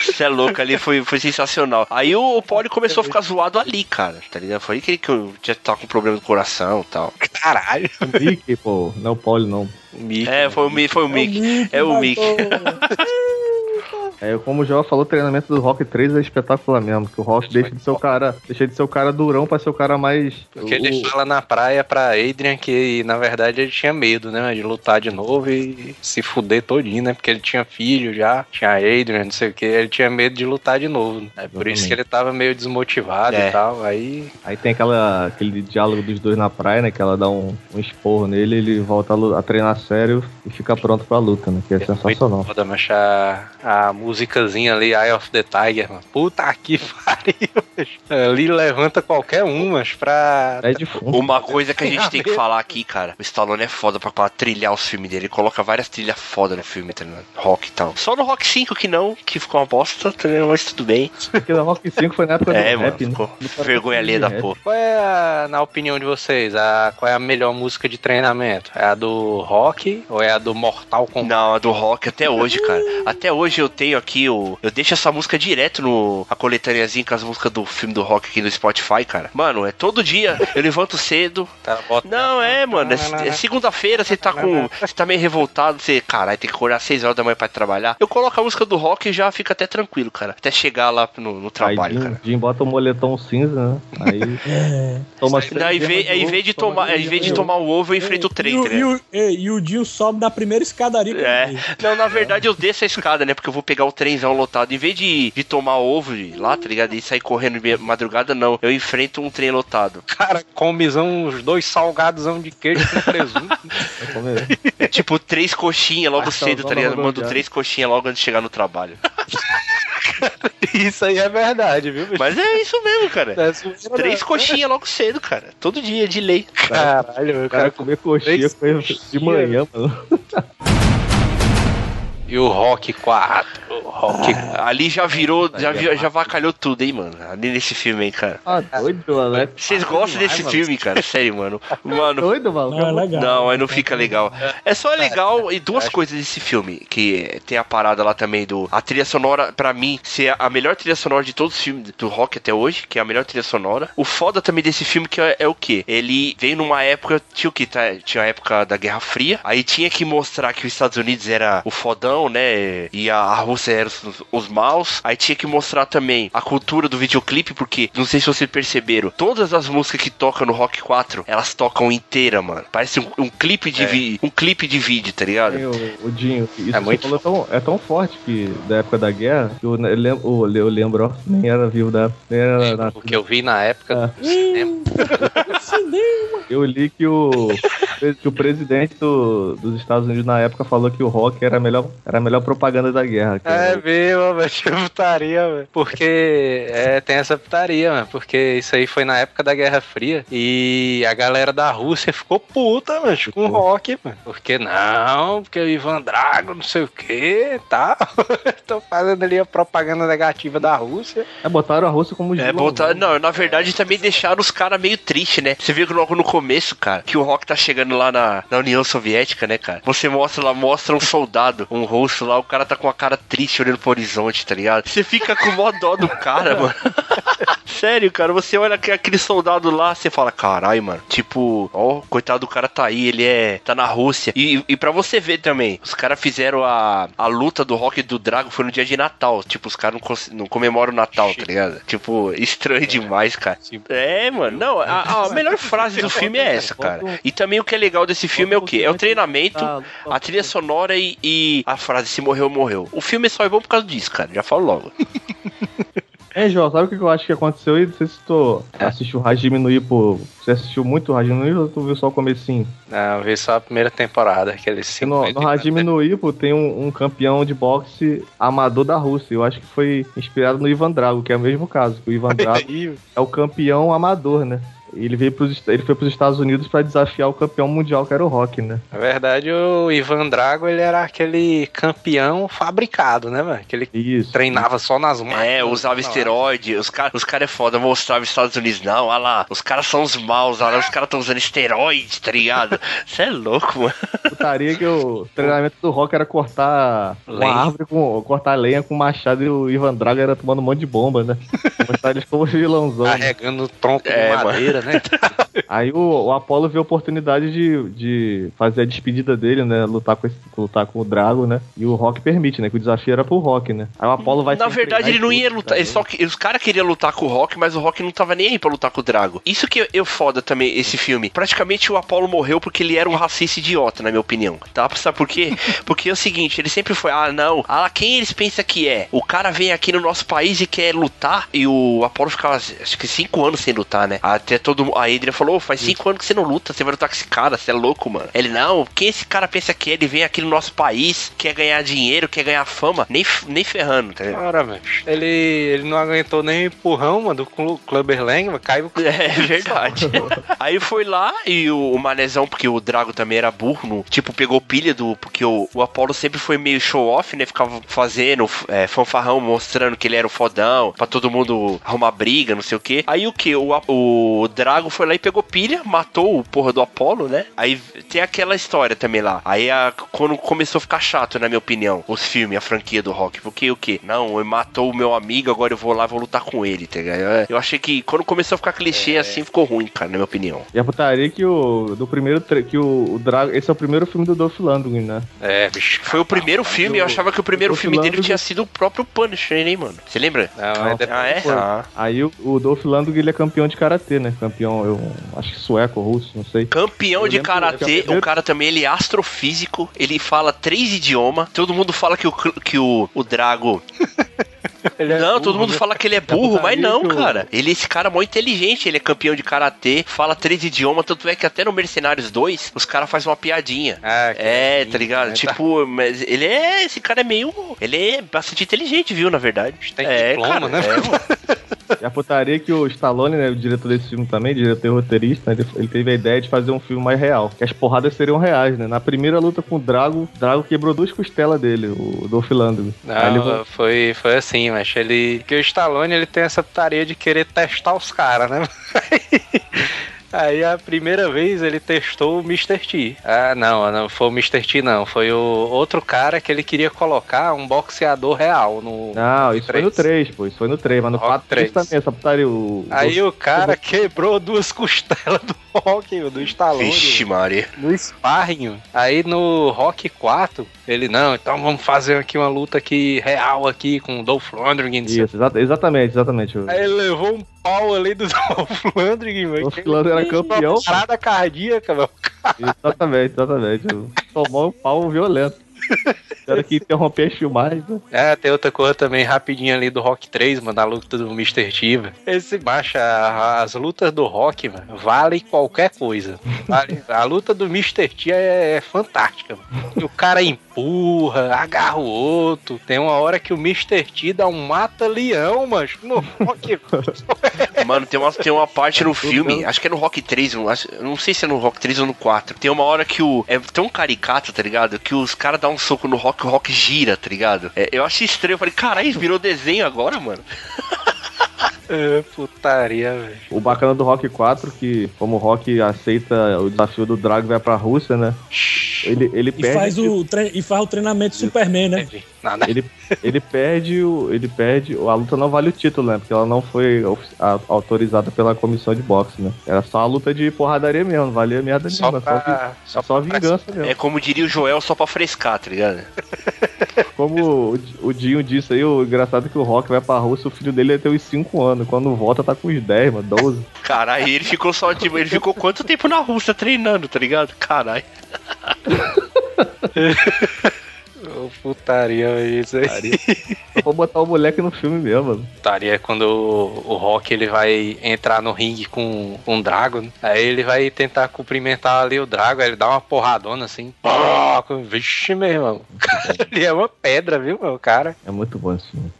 C: Você é louco ali, foi, foi sensacional. Aí o, o Poli começou a ficar zoado ali, cara, tá ligado? Foi aí que, eu já tava com problema do coração e tal.
B: Caralho.
E: Mickey, pô. Não é o Paulo, não.
B: O Mickey,
C: É, foi o, Mi- foi o Mick. É o Mick.
E: É, como o João falou, o treinamento do Rock 3 é espetacular mesmo. Que o Rock deixa de ser o cara. Deixa de ser o cara durão pra ser o cara mais.
B: Porque
E: o-
B: ele fala na praia pra Adrian que, na verdade, ele tinha medo, né? De lutar de novo e se fuder todinho, né? Porque ele tinha filho já, tinha Adrian, não sei o que. Ele tinha medo de lutar de novo. É por isso que ele tava meio desmotivado
C: É.
B: e tal. Aí,
E: Aí tem aquela, aquele diálogo dos dois na praia, né? Que ela dá um, um esporro nele, ele volta a, a treinar sério e fica pronto pra luta, né? Que é sensacional.
B: foda, mas a, a musicazinha ali, Eye of the Tiger, mano. Puta que pariu. Bicho. Ali levanta qualquer um, mas pra.
E: É de fundo.
C: Uma coisa que a gente tem que falar aqui, cara. O Stallone é foda pra, pra trilhar os filmes dele. Ele coloca várias trilhas foda no filme, tá ligado? Rock e tal. Só no Rock 5 que não, que ficou uma bosta, tá ligado? mas tudo bem.
E: Porque o Rock 5 foi na época
C: É,
E: do
C: mano,
E: rap, né?
C: ficou
E: Do cara
C: vergonha alheia da
E: rap.
C: porra.
B: Qual é, a, na opinião de vocês, a, qual é a melhor música de treinamento? É a do Rock ou é a do Mortal Kombat?
C: Não, a do rock até hoje, cara. Até hoje eu tenho aqui o. Eu deixo essa música direto no. A coletâneazinha com as músicas do filme do rock aqui no Spotify, cara. Mano, é todo dia. Eu levanto cedo.
B: Tá, bota-
C: Não, é, mano. É, é segunda-feira, você tá com. Você tá meio revoltado, você, caralho, tem que acordar às 6 horas da manhã pra trabalhar. Eu coloco a música do rock e já fica até tranquilo, cara. Até chegar lá no, no
E: Aí
C: trabalho,
E: Jim,
C: cara.
E: Jim bota o moletom cinza, né? Aí toma três
C: Daí,
E: gemas
C: vez, aí, em
E: ovo,
C: vez de
E: toma
C: tomar, em vez de tomar o ovo, eu enfrento o trem, tá
D: e,
C: ligado?
D: o, e, e o Dinho sobe da primeira escadaria.
C: É. Não, na verdade eu desço a escada, né? Porque eu vou pegar o trenzão lotado. Em vez de, de tomar ovo de lá, tá ligado? E sair correndo de madrugada, não. Eu enfrento um trem lotado.
B: Cara, comezão, uns dois salgadosão de queijo com presunto.
C: É tipo três coxinhas logo cedo,
E: tá,
C: ligado? Mando três coxinhas logo antes de chegar no trabalho.
B: Isso aí é verdade, viu? bicho?
C: Mas é isso mesmo, cara.
B: É zoeira,
C: Três
B: né?
C: coxinhas logo cedo, cara. Todo dia, de lei.
B: Caralho,
E: O cara
B: cara
E: comer coxinha de manhã, mano.
B: E o Rock 4. O Rock
C: Ali já virou, já, vi- já vacalhou tudo, hein, mano. Ali nesse filme, hein, cara.
E: Ah, doido, Alex.
C: Vocês gostam desse filme, cara? Sério, mano. Mano,
E: Doido, maluco.
D: Não, é legal.
C: Não, aí não fica legal. É só legal e duas coisas desse filme, que tem a parada lá também do a trilha sonora pra mim ser a melhor trilha sonora de todos os filmes do rock até hoje, que é a melhor trilha sonora. O foda também desse filme que é, é o que ele veio numa época tinha o que tá, tinha a época da Guerra Fria, aí tinha que mostrar que os Estados Unidos era o fodão, né? E a, a Rússia era os, os maus. Aí tinha que mostrar também a cultura do videoclipe, porque não sei se vocês perceberam, todas as músicas que tocam no Rock 4, elas tocam inteira, mano. Parece um, um clipe de vi- um clipe de vídeo, tá ligado?
E: Tem O, o Dinho, isso
B: É
E: é
B: muito
E: falou tão, é tão forte que da época da guerra, que eu, ne- lem- o- eu lembro, ó, nem era vivo da nem era na,
B: O que eu vi na época
E: Ah.
B: do cinema.
E: Eu li que o, que o presidente do- dos Estados Unidos na época falou que o rock era a melhor, era a melhor propaganda da guerra. que
B: É mesmo, velho, tinha putaria, velho. Porque é, tem essa putaria, mano. Porque isso aí foi na época da Guerra Fria. E a galera da Rússia ficou puta, mano, com o rock, mano. Porque não, porque o Ivan Drago, não sei o que, tá? Tô fazendo ali a propaganda negativa da Rússia.
E: É, botaram a Rússia como
C: É,
E: vilão,
C: botar,
E: né?
C: não, na verdade também deixaram os caras meio tristes, né? Você viu que logo no começo, cara, que o Rock tá chegando lá na, na União Soviética, né, cara? Você mostra lá, mostra um soldado, um rosto lá, o cara tá com a cara triste olhando pro horizonte, tá ligado? Você fica com mó dó do cara, mano. Sério, cara, você olha que- aquele soldado lá, você fala, carai, mano. Tipo, ó, coitado do cara tá aí, ele é. tá na Rússia. E, e pra você ver também, os caras fizeram a, a luta do Rock e do Drago foi no dia de Natal. Tipo, os caras não, não comemoram o Natal, tá ligado? Tipo, estranho demais, cara. É, mano, não, a, a melhor frase do filme é essa, cara. E também o que é legal desse filme é o quê? É o treinamento, a trilha sonora e, e a frase se morreu, morreu. O filme só é bom por causa disso, cara. Já falo logo.
E: É, João, sabe o que eu acho que aconteceu aí? Não sei se tu assistiu o Raj diminuir por. Você assistiu muito o Raj diminuir ou tu viu só o comecinho?
B: Não, eu vi só a primeira temporada,
E: Porque
B: cinco.
E: No, no Rajim no Ipo tem um, um campeão de boxe amador da Rússia. Eu acho que foi inspirado no Ivan Drago, que é o mesmo caso. O Ivan Drago é o campeão amador, né? Ele veio pros, ele foi para os Estados Unidos para desafiar o campeão mundial, que era o Rock, né?
B: Na verdade, o Ivan Drago, ele era aquele campeão fabricado, né, mano? Que ele
E: Isso.
B: treinava só nas mãos.
C: É, usava esteroide. Os caras os cara é foda, mostrava os Estados Unidos. Não, olha lá, os caras são os maus, olha lá, os caras estão usando esteroide, tá ligado? Você é louco, mano.
E: Putaria que o treinamento do Rock era cortar
B: Lenha.
E: uma árvore com. cortar lenha com machado e o Ivan Drago era tomando um monte de bomba, né? Mostrar eles como vilãozão. né?
B: Carregando tronco
C: É,
B: de madeira, né?
E: Aí o, o Apollo viu a oportunidade de, de fazer a despedida dele, né? Lutar com, esse, lutar com o Drago, né? E o Rock permite, né? Que o desafio era pro Rock, né? Aí o Apollo vai
C: Na verdade, ele não ia lutar. Ele só que, os caras queriam lutar com o Rock, mas o Rock não tava nem aí pra lutar com o Drago. Isso que eu foda também, esse filme. Praticamente o Apollo morreu porque ele era um racista idiota, na minha opinião. Tá? Sabe por quê? Porque é o seguinte, ele sempre foi, ah, não, ah, quem eles pensam que é? O cara vem aqui no nosso país e quer lutar, e o Apollo ficava, acho que cinco anos sem lutar, né? Até todo A Adrian falou, "Ô, faz cinco anos que você não luta, você vai lutar com esse cara, você é louco, mano. Ele, não, quem esse cara pensa que é? Ele vem aqui no nosso país, quer ganhar dinheiro, quer ganhar fama, nem, nem ferrando, tá ligado?
B: Cara, velho. Ele, ele não aguentou nem o empurrão, mano, do Clu- Clubber Lang, caiu.
C: É verdade. Aí foi lá e o, o Manezão, porque o Drago também era burro, no- tipo, pegou pilha do. Porque o, o Apollo sempre foi meio show-off, né? Ficava fazendo é, fanfarrão, mostrando que ele era o fodão, pra todo mundo arrumar briga, não sei o quê. Aí o que? O, A- o Drago foi lá e pegou pilha, matou o porra do Apollo, né? Aí tem aquela história também lá. Aí a- quando começou a ficar chato, na minha opinião, os filmes, a franquia do Rock. Porque o que? Não, ele matou o meu amigo, agora eu vou lá e vou lutar com ele, tá ligado? Eu- achei que quando começou a ficar clichê assim, ficou ruim, cara, na minha opinião.
E: E a putaria que o. Do primeiro. Que o, o Drago. Esse é o primeiro filme do Dolph Lundgren, né?
B: É, bicho.
C: Foi o primeiro filme, eu achava que o primeiro filme dele tinha
E: do-
C: sido o próprio Punisher, hein, mano? Você lembra?
B: Não, é depois
C: Ah, é? Ah.
E: Aí o, o Dolph Lundgren ele é campeão de karatê, né? Campeão, eu acho que sueco, russo, não sei.
C: Campeão
E: Eu
C: de karatê,
E: o
C: cara também ele é astrofísico, ele fala três idiomas. Todo mundo fala que o que o, o Drago
B: Ele é
C: não,
B: burro,
C: todo mundo
B: né?
C: fala que ele é burro, mas
E: putaria
C: não, cara. Ele, esse cara é muito inteligente, ele é campeão de karatê, fala três idiomas, tanto é que até no Mercenários 2, os caras fazem uma piadinha.
B: Ah,
C: É, tá ligado?
B: né?
C: Tipo, mas ele é. Esse cara é meio. Ele é bastante inteligente, viu, na verdade.
B: Tem
C: é,
B: diploma,
C: cara,
B: né?
C: é, mano.
E: E a putaria é que o Stallone, né, o diretor desse filme também, diretor e roteirista, ele, ele teve a ideia de fazer um filme mais real. Que as porradas seriam reais, né? Na primeira luta com o Drago, o Drago quebrou duas costelas dele, o Dolph Lundgren. Aí ele
B: foi, foi assim, mas ele. Que o Stallone ele tem essa putaria de querer testar os caras, né? Aí a primeira vez ele testou o Mr. T. Ah, não, não foi o Mr. T, não. Foi o outro cara que ele queria colocar um boxeador real no.
E: Não, isso foi no 3, pô. Isso foi no 3, mas no
B: Rock
E: 4
B: 3.
E: também, essa putaria. O,
B: Aí o cara quebrou duas costelas do Rock, do Stallone.
C: Vixe, Maria.
B: no sparring. Aí no Rock 4, ele, não, então vamos fazer aqui uma luta aqui real aqui com o Dolph Lundgren.
E: Isso, exa- exatamente, exatamente. O-
B: Aí ele levou um pau ali do Dolph Lundgren, mano.
E: Dolph Lundgren era campeão,
B: uma Parada cardíaca, meu.
E: Exatamente, exatamente. Tomou um pau violento. Era que interromper as filmagens, né?
B: É, tem outra coisa também rapidinho ali do Rock 3, mano, a luta do Mr. T, velho. Esse baixa, as lutas do Rock, mano, vale qualquer coisa. Vale- a luta do Mr. T é, é fantástica, mano. E O cara empurra, agarra o outro. Tem uma hora que o Mr. T dá um mata-leão, mano, no Rock.
C: Mano, tem uma, tem uma parte no filme, acho que é no Rock 3, eu acho- não sei se é no Rock 3 ou no 4. Tem uma hora que o. É tão caricato, tá ligado? Que os caras dão um soco no Rock, o Rock gira, tá ligado? É, eu achei estranho, eu falei, caralho, virou desenho agora, mano.
B: é, putaria, velho.
E: O bacana do Rock 4, que como o Rock aceita o desafio do Drago e vai pra Rússia, né? Ele, ele
D: E
E: perde.
D: faz, o tre- e faz o treinamento Superman, né?
B: Nada.
E: Ele, ele perde o. Ele perde. A luta não vale o título, né? Porque ela não foi autorizada pela comissão de boxe, né? Era só a luta de porradaria mesmo, não valia merda
B: Só
E: nenhuma. Só, vi-
B: pra,
E: só, só vingança mesmo.
C: É como diria o Joel, só pra frescar, tá ligado?
E: Como o, Dinho disse aí, o engraçado é que o Rock vai pra Rússia, o filho dele ia ter uns 5 anos. Quando volta, tá com uns 10, mano, 12.
C: Caralho, ele ficou só, tipo, ele ficou quanto tempo na Rússia treinando, tá ligado? Caralho.
B: Putaria, isso aí.
E: Só vou botar o moleque no filme mesmo, mano.
B: Putaria é quando o, o Rock ele vai entrar no ringue com, com o Drago, né? Aí ele vai tentar cumprimentar ali o Drago, aí ele dá uma porradona assim. Vixe, meu irmão. ele é uma pedra, viu, meu cara?
E: É muito bom esse filme.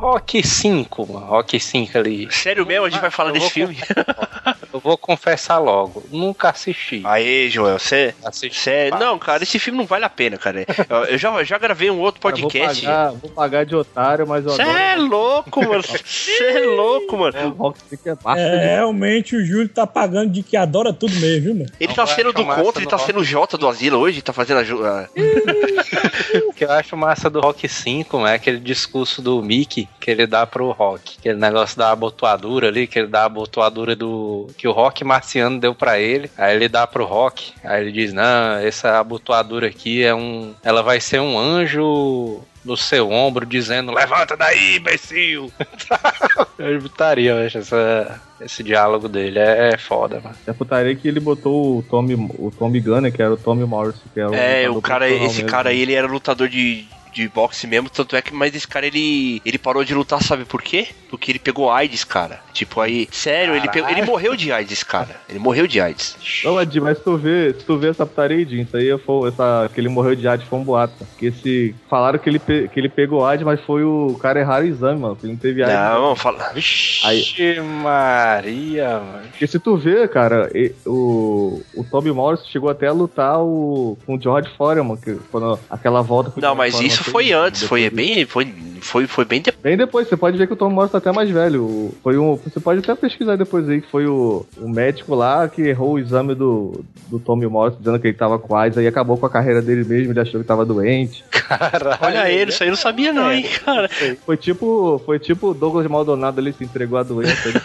B: Rock 5, mano. Rock 5 ali.
C: Sério mesmo, a gente vai falar
B: Eu
C: desse filme?
B: Eu vou confessar logo. Nunca assisti.
C: Aê, Joel, você.
B: Assisti.
C: Cê, não, cara, esse filme não vale a pena, cara. Eu, eu já, já gravei um outro podcast.
E: Vou pagar, vou pagar de otário, mas eu
C: Você é louco, mano. Você é louco, mano.
E: O Rock Stick é massa
D: É, realmente o Júlio tá pagando de que adora tudo mesmo, viu, mano?
C: Ele
B: Não
C: tá sendo do contra, ele tá sendo o Jota do Asilo hoje, tá fazendo a-
B: O que eu acho massa do Rock 5 é aquele discurso do Mickey que ele dá pro Rock. Aquele negócio da abotoadura ali, que ele dá a abotoadura do. que o Rock marciano deu pra ele. Aí ele dá pro Rock. Aí ele diz: Não, essa abotoadura aqui é um. Ela vai ser um anjo. No seu ombro, dizendo: Levanta daí, imbecil! eu botaria, eu acho, essa, esse diálogo dele é, é foda, mano.
E: É putaria que ele botou o Tommy, o Tommy Gunner, que era o Tommy Morrison, que era o
C: É,
E: lutador
C: o cara, esse
E: mesmo.
C: cara aí, ele era lutador de, de boxe mesmo, tanto é que, mas esse cara, ele, ele parou de lutar, sabe por quê? Porque ele pegou AIDS, cara. Tipo, aí, sério, ele, pegou, ele morreu de AIDS, cara. Ele morreu de AIDS.
E: Não, Ed, mas se tu vê, se tu vê essa putaria aí, isso aí foi, essa, que ele morreu de AIDS foi um boato. Que esse, falaram que ele, pe- que ele pegou AIDS, mas foi o cara errar o exame, mano, que ele não teve AIDS.
C: Não, fala.
B: Vixe, Maria, mano.
E: Porque se tu vê, cara, e- o, o Tommy Morrison chegou até a lutar o, com o George Foreman, que quando aquela volta
C: Não, mas
E: Foreman
C: isso
E: fez,
C: foi antes, foi bem, foi, foi, foi bem depois.
E: Bem depois, você pode ver que o Tom Morrison tá até mais velho. Foi um, você pode até pesquisar depois aí, que foi o, o médico lá que errou o exame do, do Tommy Morrison, dizendo que ele tava com AIDS, aí acabou com a carreira dele mesmo, ele achou que tava doente.
B: Caralho.
C: Olha ele, isso aí eu não sabia não, hein, cara.
E: Foi tipo, foi tipo o Douglas Maldonado ali se entregou à doença. Ele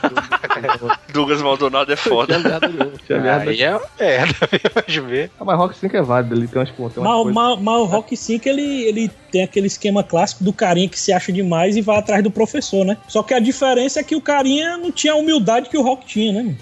C: Douglas Maldonado é foda.
E: tinha merda.
B: Aí é merda, viu? ver.
E: Ah, mas Rock 5 é válido, ele tem umas, umas
D: Mas,
E: coisas...
D: mas- mas o Rock 5 ele, ele tem aquele esquema clássico do carinha que se acha demais e vai atrás do professor, né? Só que a diferença é que o carinha não tinha a humildade que o Rock tinha, né?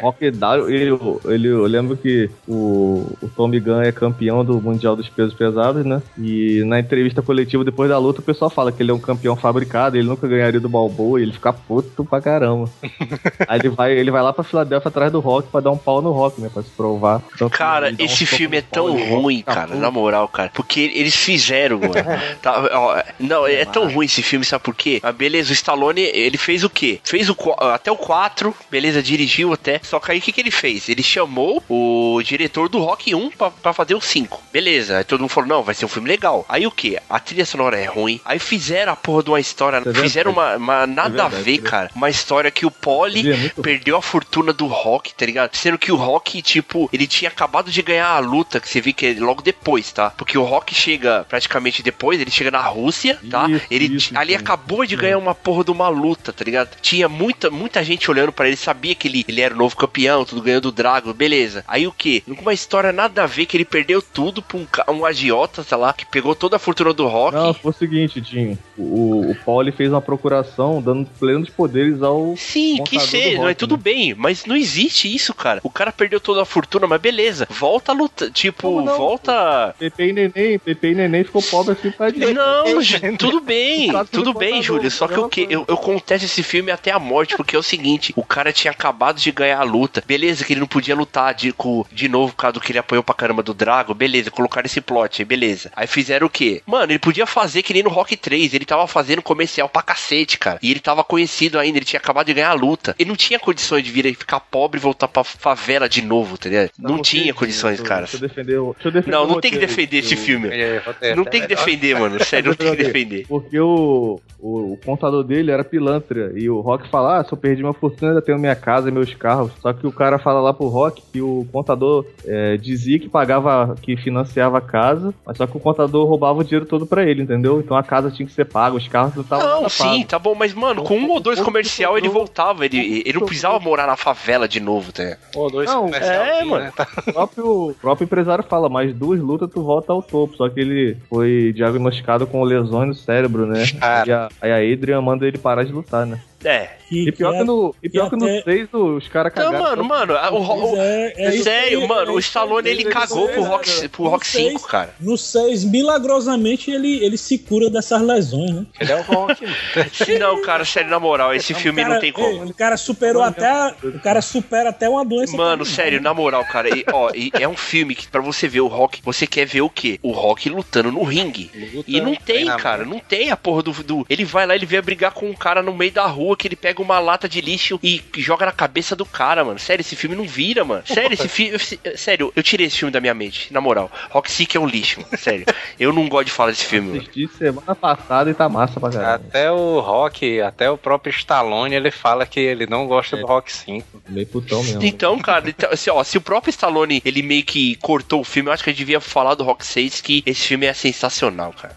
E: O Rock Dalio, ele, ele, eu lembro que o, o Tommy Gunn é campeão do Mundial dos Pesos Pesados, né? E na entrevista coletiva depois da luta, o pessoal fala que ele é um campeão fabricado, ele nunca ganharia do Balboa e ele fica puto pra caramba. Aí ele vai, ele vai lá pra Filadélfia atrás do Rock pra dar um pau no Rock, né? Pra se provar. Então,
C: Cara,
E: um
C: esse filme é tão ruim,
E: fica
C: cara, na moral, cara. Porque eles fizeram, mano. Tá, ó, não, é tão ruim esse filme, sabe por quê? Ah, beleza, o Stallone, ele fez o quê? Fez o até o 4, beleza, dirigiu até. Só que aí o que, que ele fez? Ele chamou o diretor do Rock 1 pra, pra fazer o 5. Beleza, aí todo mundo falou, não, vai ser um filme legal. Aí o quê? A trilha sonora é ruim. Aí fizeram a porra de uma história,
E: é
C: fizeram uma, uma nada
E: verdade,
C: a ver,
E: é
C: cara. Uma história que o Polly
E: É muito
C: perdeu a fortuna do Rock, tá ligado? Sendo que o Rock, tipo, ele tinha acabado de ganhar a luta, que você viu que é logo depois, tá? Porque o Rock chega praticamente depois, ele chega na Rússia, tá?
E: Isso,
C: ele
E: isso,
C: ali
E: então.
C: acabou de ganhar uma porra de uma luta, tá ligado? Tinha muita, muita gente olhando pra ele, sabia que ele, ele era o novo campeão, tudo ganhando o Drago, beleza. Aí o que? Uma história nada a ver que ele perdeu tudo pra um, um agiota, sei lá, que pegou toda a fortuna do Rock.
E: Não, foi o seguinte, Dinho. O, o Pauli fez uma procuração dando plenos poderes ao.
C: Sim, que Seja,
E: Rock,
C: mas tudo
E: né?
C: bem, mas não existe isso, cara. O cara perdeu toda a fortuna, mas beleza. Volta a luta, tipo, volta.
E: Pepe e Neném, Pepe e Neném ficou pobre assim pra direita.
C: Não, tudo bem, tudo bem, Júlio. Só que o que? Eu, eu contesto esse filme até a morte, porque é o seguinte: o cara tinha acabado de ganhar a luta. Beleza, que ele não podia lutar de, com, de novo por causa do que ele apoiou pra caramba do Drago. Beleza, colocaram esse plot aí, beleza. Aí fizeram o quê? Mano, ele podia fazer que nem no Rock 3. Ele tava fazendo comercial pra cacete, cara. E ele tava conhecido ainda, ele tinha acabado de ganhar a luta. Ele não tinha condições de vir aí ficar pobre e voltar pra favela de novo, tá ligado? Não,
E: porque,
C: tinha condições, cara.
E: Deixa eu defender o. Deixa eu defender
C: Não,
E: o
C: não tem que defender esse filme.
B: É,
C: Não tem que defender, mano. Sério, não tem que defender.
E: Porque o, o, o contador dele era pilantra. E o Rock fala: Ah, se eu perdi minha fortuna, ainda tenho minha casa e meus carros. Só que o cara fala lá pro Rock que o contador é, dizia que pagava, que financiava a casa, mas só que o contador roubava o dinheiro todo pra ele, entendeu? Então a casa tinha que ser paga, os carros não estavam
C: Não, sim,
E: pagos.
C: tá bom, mas, mano, com um ou dois
E: O- o-
C: comercial ele voltava. Ele, ele não precisava morar na favela de novo, tá?
B: Pô, dois
E: Não,
C: é, mano.
B: né? Tá-
E: O próprio, o próprio empresário fala, mais duas lutas tu volta ao topo. Só que ele foi diagnosticado com lesões no cérebro, né?
B: Cara.
E: E a, aí a Adrian manda ele parar de lutar, né?
C: É.
D: Que,
E: E pior que,
D: é-
E: no, e pior que,
D: até-
E: no 6 os caras
C: Então,
E: cagaram.
C: mano, mano, a- o, o,
D: é- é isso
C: sério, mano,
D: é
C: o Stallone ele
D: é
C: cagou pro
D: né,
C: Rock, pro Rock
D: No seis-
C: 5, cara.
D: No 6, milagrosamente, ele, ele se cura dessas lesões, né?
B: Ele é o Rock, mano.
C: Não, cara, sério, na moral, esse
D: O
C: filme
D: cara-
C: não tem como.
D: O cara superou até. O cara supera até uma doença.
C: Mano, sério, na moral, cara, e, ó, e é um filme que pra você ver o Rock, você quer ver o quê? O Rock lutando no ringue.
B: Luta,
C: E não tem,
B: treinamento.
C: cara, não tem a porra do, do- Ele vai lá, ele vem brigar com um cara no meio da rua, que ele pega uma lata de lixo e joga na cabeça do cara, mano. Sério, esse filme não vira, mano. Sério, esse filme. Sério, eu tirei esse filme da minha mente, na moral. Rock Sick é um lixo, mano. Sério. Eu não gosto de falar desse filme, mano.
E: Assisti semana passada e tá massa pra caralho.
B: Até o Rock, até o próprio Stallone, ele fala que ele não gosta do Rock 5.
E: Meio putão mesmo.
C: Então, cara, então, assim, ó, se o próprio Stallone ele meio que cortou o filme, eu acho que a gente devia falar do Rock 6, que esse filme é sensacional, cara.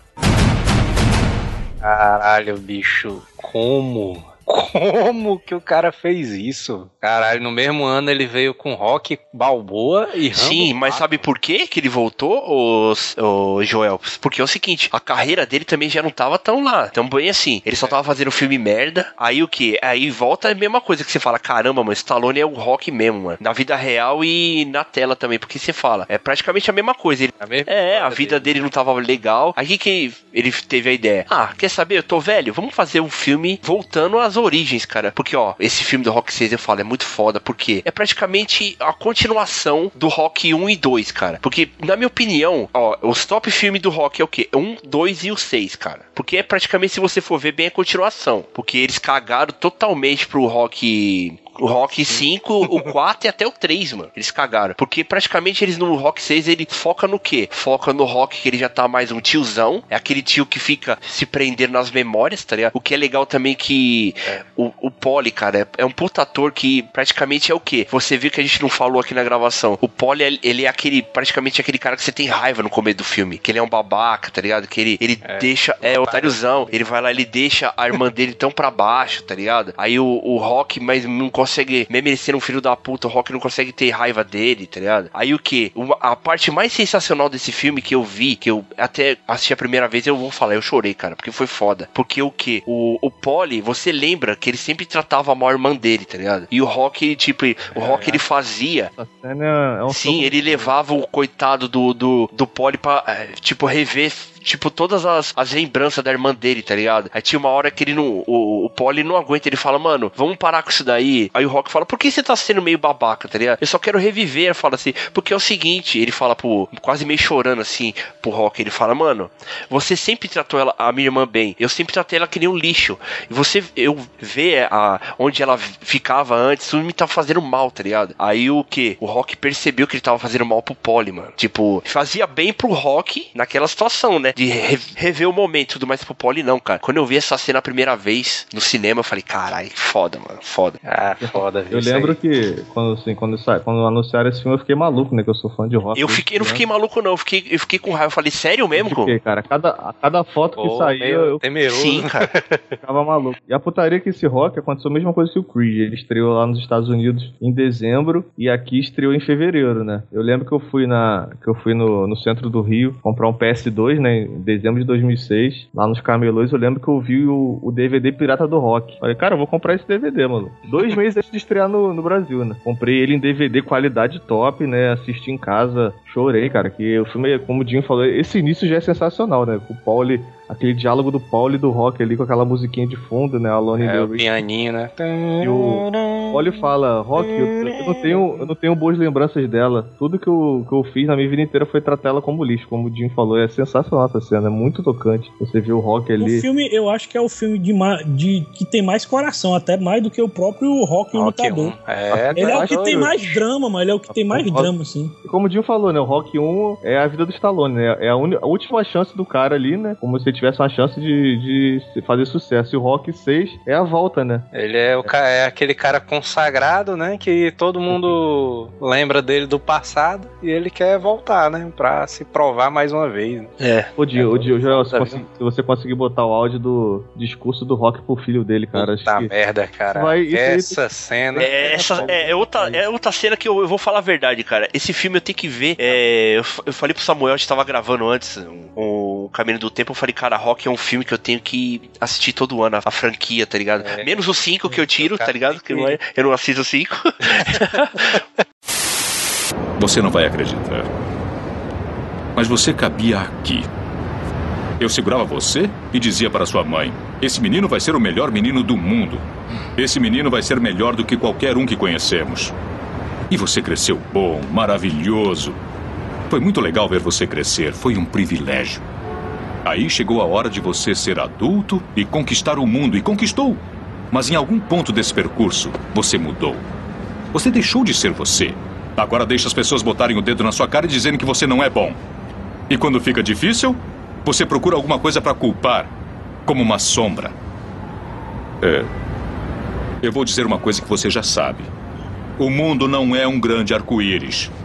B: Caralho, bicho, como? Como que o cara fez isso? Caralho, no mesmo ano ele veio com Rock Balboa e Rambo
C: Sim, mas
B: 4.
C: sabe por quê que ele voltou, o, o Joel? Porque é o seguinte, a carreira dele também já não tava tão lá. Então, bem assim, ele só tava fazendo filme merda. Aí o que? Aí volta a mesma coisa que você fala, caramba, mano, Stallone é o rock mesmo, mano. Na vida real e na tela também, porque você fala, é praticamente a mesma coisa. Ele,
B: A mesma
C: é, a vida dele não tava legal. Aí que ele teve a ideia. Ah, quer saber? Eu tô velho, vamos fazer um filme voltando às origens, cara. Porque, ó, esse filme do Rock 6 eu falo, é muito foda, porque é praticamente a continuação do Rock 1 e 2, cara. Porque, na minha opinião, ó, os top filmes do Rock é o quê? 1, 2 e o 6, cara. Porque é praticamente, se você for ver bem, a continuação. Porque eles cagaram totalmente pro Rock o Rock 5, o 4 e até o 3, mano. Eles cagaram. Porque praticamente eles no Rock 6, ele foca no quê? Foca no Rock que ele já tá mais um tiozão. É aquele tio que fica se prendendo nas memórias, tá ligado? O que é legal também que o, o Polly, cara, é, é um puta ator que praticamente é o quê? Você viu que a gente não falou aqui na gravação. O Polly, ele- é aquele, praticamente aquele cara que você tem raiva no começo do filme. Que ele é um babaca, tá ligado? Que ele, ele deixa, é otáriozão. Ele vai lá, ele deixa a irmã dele tão pra baixo, tá ligado? Aí o, o Rock, mas não consegue, mesmo ele sendo um filho da puta, o Rock não consegue ter raiva dele, tá ligado? Aí o que? A parte mais sensacional desse filme que eu vi, que eu até assisti a primeira vez, eu vou falar, eu chorei, cara, porque foi foda. Porque o que? O, o Polly, você lembra que ele sempre tratava a maior irmã dele, tá ligado? E o Rock, tipo, o Rock ele fazia
E: é um
C: Sim, ele levava o coitado do, do, do Polly pra, eh, tipo, rever tipo, todas as, as lembranças da irmã dele, tá ligado? Aí tinha uma hora que ele não. O, o Polly não aguenta, ele fala, mano, vamos parar com isso daí. Aí o Rock fala, por que você tá sendo meio babaca, tá ligado? Eu só quero reviver. Fala assim, porque é o seguinte, ele fala pro. quase meio chorando assim pro Rock, ele fala, mano, você sempre tratou ela, a minha irmã bem. Eu sempre tratei ela que nem um lixo. E você, eu ver a, onde ela ficava antes, tudo me tá fazendo mal, tá ligado? Aí o que? O Rock percebeu que ele tava fazendo mal pro Polly, mano. Tipo, fazia bem pro Rock naquela situação, né? De re rever o momento e tudo mais pro Polly, não, cara. Quando eu vi essa cena a primeira vez no cinema, eu falei, caralho, foda, mano, foda.
B: Ah, foda, viu?
E: Eu lembro
B: aí.
E: que quando, assim, quando, sa- quando anunciaram esse filme, eu fiquei maluco, né? Que eu sou fã de rock.
C: Eu fiquei, não
E: né?
C: fiquei maluco, não. Eu fiquei, eu fiquei com raiva. Eu falei, sério mesmo,
E: Eu fiquei, cara. Cada, a cada foto que saía,
B: meio
E: eu
B: temeroso.
C: Sim, cara.
E: ficava maluco. E a putaria que esse rock aconteceu a mesma coisa que o Creed. Ele estreou lá nos Estados Unidos em dezembro e aqui estreou em fevereiro, né? Eu lembro que eu fui na que eu fui no, no centro do Rio comprar um PS2, né, em dezembro de 2006, lá nos camelôs, eu lembro que eu vi o, o DVD Pirata do Rock. Falei, cara, eu vou comprar esse DVD, mano. Dois meses antes de estrear no, no Brasil, né? Comprei ele em DVD qualidade top, né? Assisti em casa, chorei, cara, que o filme, como o Jim falou, esse início já é sensacional, né? Com o Pauli, aquele diálogo do Pauli e do Rock ali com aquela musiquinha de fundo, né? Alone in
B: É,
E: the
B: o pianinho, né?
E: E o Pauli fala, Rock, eu, eu não tenho, eu não tenho boas lembranças dela. Tudo que eu, que eu fiz na minha vida inteira foi tratar ela como lixo, como o Jim falou. É sensacional essa cena, é muito tocante. Você vê o Rock
D: O
E: ali.
D: filme, eu acho que é o filme de, ma- de- que tem mais coração, até mais do que o próprio Rock, o
B: Rock
D: Lutador.
B: 1. É,
D: Ele é o que tem mais drama, mano. Ele é o que tem mais
E: Rock-
D: drama, assim.
E: E como o Jim falou, né? O Rock 1 é a vida do Stallone, né? É a, uni- a última chance do cara ali, né? Como ele tivesse uma chance de, de se- fazer sucesso. E o Rock 6 é a volta, né?
B: Ele é, o, é aquele cara consagrado, né? Que todo mundo lembra dele do passado e ele quer voltar, né? Pra se provar mais uma vez. né?
C: É.
E: Ô, Dio, ô, Dio, Joel, se,
B: Tá
E: consegui- se você conseguir botar o áudio do discurso do Rock pro filho dele, cara, acho
B: Puta
E: que...
B: merda, cara.
E: Vai- isso aí-
B: Essa cena.
C: É, essa, é, é outra, é outra cena que eu, eu vou falar a verdade, cara. Esse filme eu tenho que ver. É, eu, eu falei pro Samuel, a gente tava gravando antes o Caminho do Tempo. Eu falei, cara, Rock é um filme que eu tenho que assistir todo ano, a, a franquia, tá ligado?
B: É.
C: Menos os 5 que eu tiro,
B: Cara,
C: tá ligado? Que é- eu não assisto os 5.
A: Você não vai acreditar. Mas você cabia aqui. Eu segurava você e dizia para sua mãe: Esse menino vai ser o melhor menino do mundo. Esse menino vai ser melhor do que qualquer um que conhecemos. E você cresceu bom, maravilhoso. Foi muito legal ver você crescer. Foi um privilégio. Aí chegou a hora de você ser adulto e conquistar o mundo. E conquistou. Mas em algum ponto desse percurso, você mudou. Você deixou de ser você. Agora deixa as pessoas botarem o dedo na sua cara e dizerem que você não é bom. E quando fica difícil, você procura alguma coisa para culpar, como uma sombra. É. Eu vou dizer uma coisa que você já sabe. O mundo não é um grande arco-íris.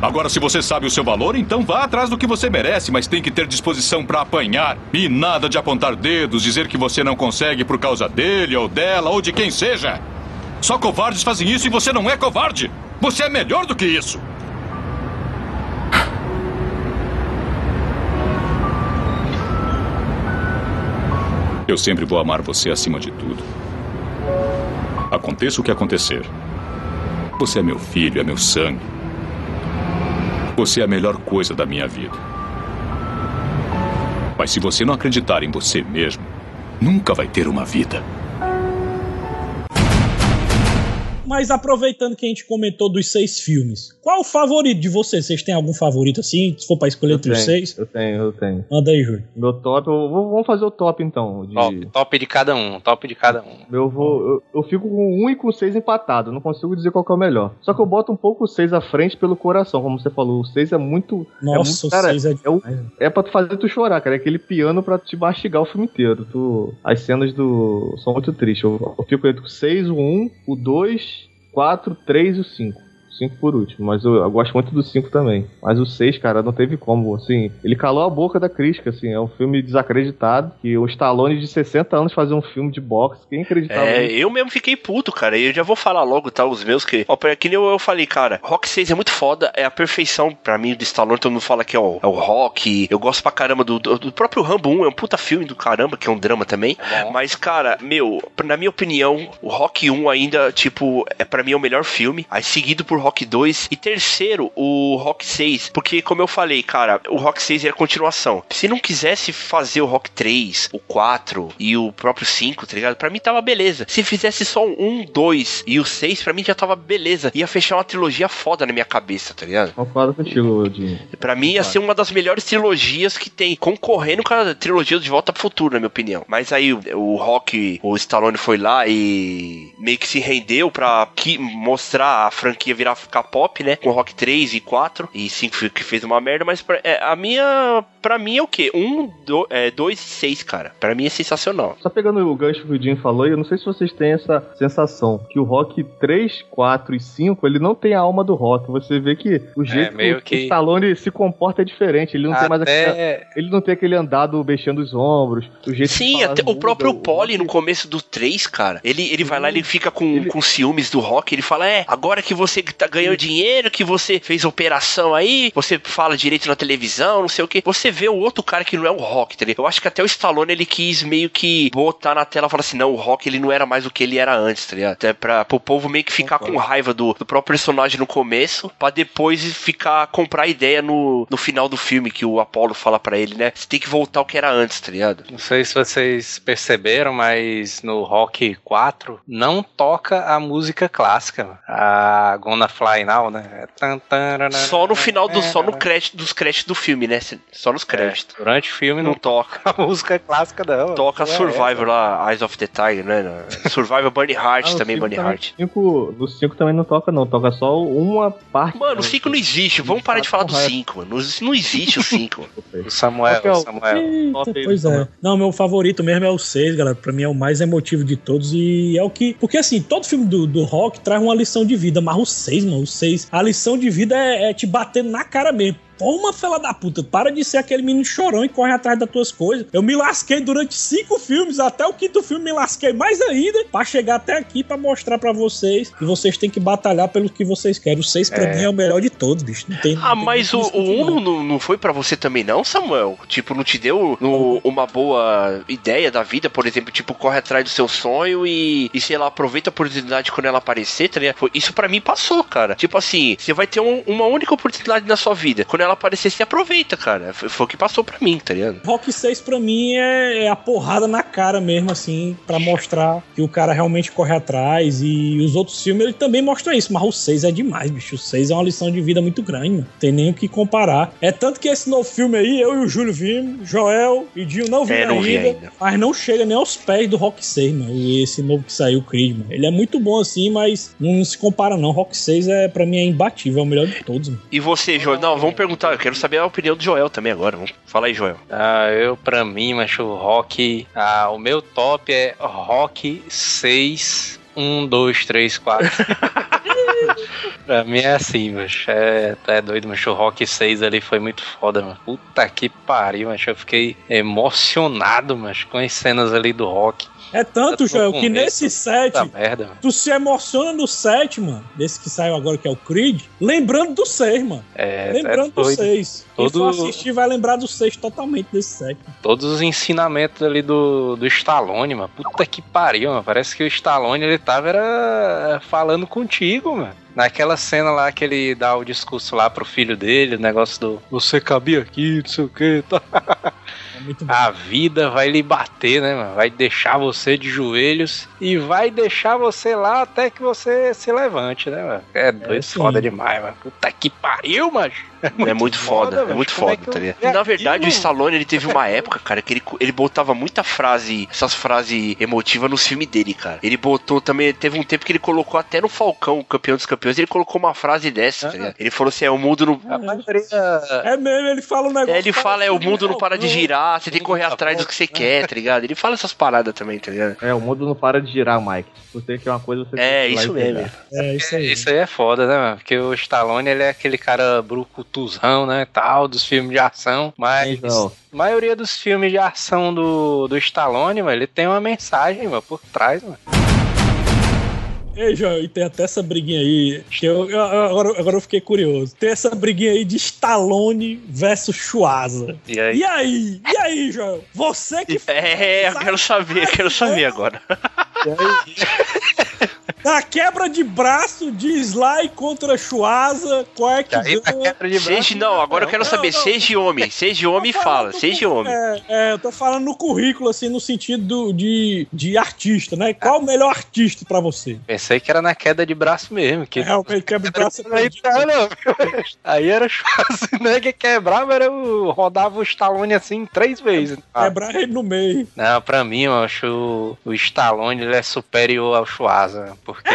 A: Agora, se você sabe o seu valor, então vá atrás do que você merece, mas tem que ter disposição para apanhar. E nada de apontar dedos, dizer que você não consegue por causa dele ou dela ou de quem seja. Só covardes fazem isso e você não é covarde. Você é melhor do que isso. Eu sempre vou amar você acima de tudo. Aconteça o que acontecer. Você é meu filho, é meu sangue. Você é a melhor coisa da minha vida. Mas se você não acreditar em você mesmo, nunca vai ter uma vida.
D: Mas aproveitando que a gente comentou dos seis filmes, qual o favorito de vocês? Vocês têm algum favorito assim? Se for pra escolher
E: Eu
D: entre os
E: tenho,
D: seis,
E: eu tenho, eu tenho.
D: manda aí, Júlio.
E: Meu top, eu vou- vamos fazer o top então. De...
B: Top, top de cada um, top de cada um.
E: Eu vou. Eu, eu fico com um e com seis empatado. Não consigo dizer qual que é o melhor. Só que eu boto um pouco o seis à frente pelo coração, como você falou. O seis é muito.
D: Nossa,
E: muito-
D: o
E: cara,
D: seis é
E: é o-. É pra tu fazer tu chorar, cara. É aquele piano pra te mastigar o filme inteiro. Tu... As cenas do. são muito tristes. Eu, eu fico entre o 6, o 1, o 2, 4, 3 e o 5. 5 por último, mas eu, eu gosto muito do 5 também. Mas o 6, cara, não teve como, assim, ele calou a boca da crítica, assim, é um filme desacreditado, que o Stallone de 60 anos fazer um filme de boxe, quem acreditava
C: É,
E: nisso?
C: eu mesmo fiquei puto, cara. E eu já vou falar logo, tá? Os meus que. Ó, pra- que nem eu, eu falei, cara, Rock 6 é muito foda, é a perfeição pra mim do Stallone. Todo mundo fala que é o, é o Rock. Eu gosto pra caramba do, do, do próprio Rambo 1, é um puta filme do caramba, que é um drama também. Mas, cara, meu, na minha opinião, o Rock 1 ainda, tipo, é pra mim é o melhor filme. Aí seguido por Rock 2. E terceiro, o Rock 6. Porque, como eu falei, cara, o Rock 6 é a continuação. Se não quisesse fazer o Rock 3, o 4 e o próprio 5, tá ligado? Pra mim tava beleza. Se fizesse só um, 2 e o 6, pra mim já tava beleza. Ia fechar uma trilogia foda na minha cabeça, tá ligado?
E: Concordo contigo, Dinho.
C: Pra mim ia ser uma das melhores trilogias que tem, concorrendo com a trilogia de Volta pro Futuro, na minha opinião. Mas aí o, o Rock, o Stallone foi lá e meio que se rendeu pra que, mostrar a franquia virar ficar pop, né? Com Rock 3 e 4 e 5 que fez uma merda, mas pra, é, a minha, pra mim é o quê? 1, 2 e 6, cara. Pra mim é sensacional.
E: Só pegando o gancho que o Jim falou, eu não sei se vocês têm essa sensação, que o Rock 3, 4 e 5, ele não tem a alma do Rock. Você vê que o jeito
B: meio
E: que, o
B: que-
E: Stallone se comporta é diferente. Ele não tem mais aquele,
B: Até
E: ele não tem aquele andado mexendo os ombros, o jeito
C: Sim, até o próprio
E: o
C: Polly no começo do 3, cara. Ele, ele vai lá, ele fica com,
E: Ele-
C: com ciúmes do rock. Ele fala: É, agora que você tá, ganhou dinheiro, que você fez operação aí, você fala direito na televisão, não sei o que. Você vê o outro cara que não é o rock, tá ligado? Eu acho que até o Stallone ele quis meio que botar na tela e falar assim: Não, o rock ele não era mais o que ele era antes, tá ligado? Até pra, pro povo meio que ficar com raiva do, do próprio personagem no começo, pra depois ficar, comprar ideia no, no final do filme que o Apollo fala pra ele, né? Você tem que voltar ao que era antes, tá ligado?
B: Não sei se vocês perceberam, mas no Rock 4 não toca a música clássica, mano. a Gonna Fly Now, né? É
C: Só no final do, só no
B: é,
C: crédito dos créditos do filme, né? Só nos créditos.
B: Durante o filme
C: Não
B: não
C: toca.
B: a música clássica, não.
C: Toca
B: É,
C: Survivor lá, Eyes of the Tiger, né? Survivor Bunny Heart
E: Ah,
C: também, Bunny Heart.
E: cinco- No 5 também não toca, não. Toca só uma parte.
C: Mano, o 5 não existe. Vamos parar de falar do 5, mano. Não, existe o 5.
B: O Samuel,
E: é o-
B: Samuel.
D: Eita, pois é. Não, meu favorito mesmo é o 6, galera. Pra mim é o mais emotivo de todos e é o que. Porque assim, todo filme do, do rock traz uma lição de vida, mas o 6, mano, o 6, a lição de vida é, é te bater na cara mesmo. Toma, fela da puta, para de ser aquele menino chorão e corre atrás das tuas coisas. Eu me lasquei durante cinco filmes, até o quinto filme me lasquei mais ainda, pra chegar até aqui pra mostrar pra vocês que vocês têm que batalhar pelo que vocês querem. O 6 pra
B: É.
D: mim é o melhor de todos, bicho. Não tem,
C: Ah,
D: não tem
C: mas o, o 1
D: não.
C: não, foi pra você também, não, Samuel? Tipo, não te deu no- uma boa ideia da vida, por exemplo? Tipo, corre atrás do seu sonho e, e sei lá, aproveita a oportunidade quando ela aparecer, tá ligado? Isso pra mim passou, cara. Tipo assim, você vai ter um- uma única oportunidade na sua vida. Quando ela aparecer, você aproveita, cara. Foi, foi o que passou pra mim, tá ligado?
D: Rock 6 pra mim é, é a porrada na cara mesmo, assim, pra mostrar que o cara realmente corre atrás. E os outros filmes ele também mostram isso, mas o 6 é demais, bicho. O 6 é uma lição de vida muito grande, mano. Tem nem o que comparar. É tanto que esse novo filme aí, eu e o Júlio vimos, Joel e Dinho não viram
C: É, não vi
D: ainda,
C: ainda.
D: mas não chega nem aos pés do Rock 6, mano. E esse novo que saiu, o Creed, mano. Ele é muito bom assim, mas não se compara não. Rock 6 é, pra mim é imbatível, é o melhor de todos, mano.
C: E você? Não, vamos perguntar. Eu quero saber a opinião do Joel também agora. Vamos. Fala aí, Joel.
B: Ah, eu, pra mim, macho, o rock. Ah, o meu top é rock 6. 1, 2, 3, 4. pra mim é assim, macho. É, tu é doido, macho. O rock 6 ali foi muito foda, mano. Puta que pariu, macho. Eu fiquei emocionado, macho, com as cenas ali do rock.
D: É tanto, Joel, que nesse set
B: merda, mano.
D: Tu se emociona no 7, mano. Desse que saiu agora, que é o Creed. Lembrando do 6, mano.
B: É,
D: lembrando
B: é
D: do
B: doido.
D: 6. Quem
B: Todo-
D: for assistir vai lembrar do 6 totalmente desse 7.
B: Todos os ensinamentos ali do, do Stallone, mano. Puta que pariu, mano. Parece que o Stallone ele tava era falando contigo, mano. Naquela cena lá que ele dá o discurso lá pro filho dele, o negócio do você cabia aqui, não sei o que, tá.
D: É muito bom.
B: A vida vai lhe bater, né, mano? Vai deixar você de joelhos e vai deixar você lá até que você se levante, né, mano? É doido,
D: sim.
B: foda demais, mano. Puta que pariu, mano.
C: é muito foda, é
B: velho.
C: muito
B: é
C: foda,
B: eu
C: tá ligado? Na verdade, o Stallone, ele teve uma época, cara, que ele, ele botava muita frase, essas frases emotivas nos filmes dele, cara. Ele botou também, teve um tempo que ele colocou até no Falcão, o campeão dos campeões ele colocou uma frase dessa, tá ligado? Ele falou assim: é, o mundo não.
D: É mesmo, ele fala um negócio.
C: É, ele fala, é, o mundo não para de
D: Não,
C: girar, você tem que correr atrás do que você quer, tá ligado? Ele fala essas paradas também, tá ligado?
E: É, o mundo não para de girar, Mike. Se você quer uma coisa, você
C: É, isso mesmo.
D: É isso aí.
B: Isso aí é foda, né, mano? Porque o Stallone, ele é aquele cara brucutuzão, né, tal, dos filmes de ação, mas
E: Joel?
B: a maioria dos filmes de ação do, do Stallone, mano, ele tem uma mensagem, mano, por trás, mano.
D: Ei, João, e tem até essa briguinha aí, que eu, eu- agora, agora eu fiquei curioso. Tem essa briguinha aí de Stallone versus Schwarza.
B: E aí?
D: E aí? E aí, João? Você que
C: É, eu quero saber, eu quero saber agora.
D: Na quebra de braço de Sly contra Schwarza, qual é que
B: tá quebra de braço.
C: Seja, não, agora eu quero
D: Não,
C: saber,
D: não.
C: seja homem, seja homem e fala, seja homem.
D: É, é, eu tô falando no currículo, assim, no sentido do- de, de artista, né? Qual o melhor artista pra você?
B: Pensei que era na queda de braço mesmo, que
D: Realmente quebra de braço. é
B: Aí, tá, não. Aí era o Schwarzenegger quebrava, era o, rodava o Stallone assim três vezes. Ah,
D: Quebrar ele no meio.
B: Não, pra mim, eu acho o, o Stallone ele é superior ao Schwarza, ポフ系。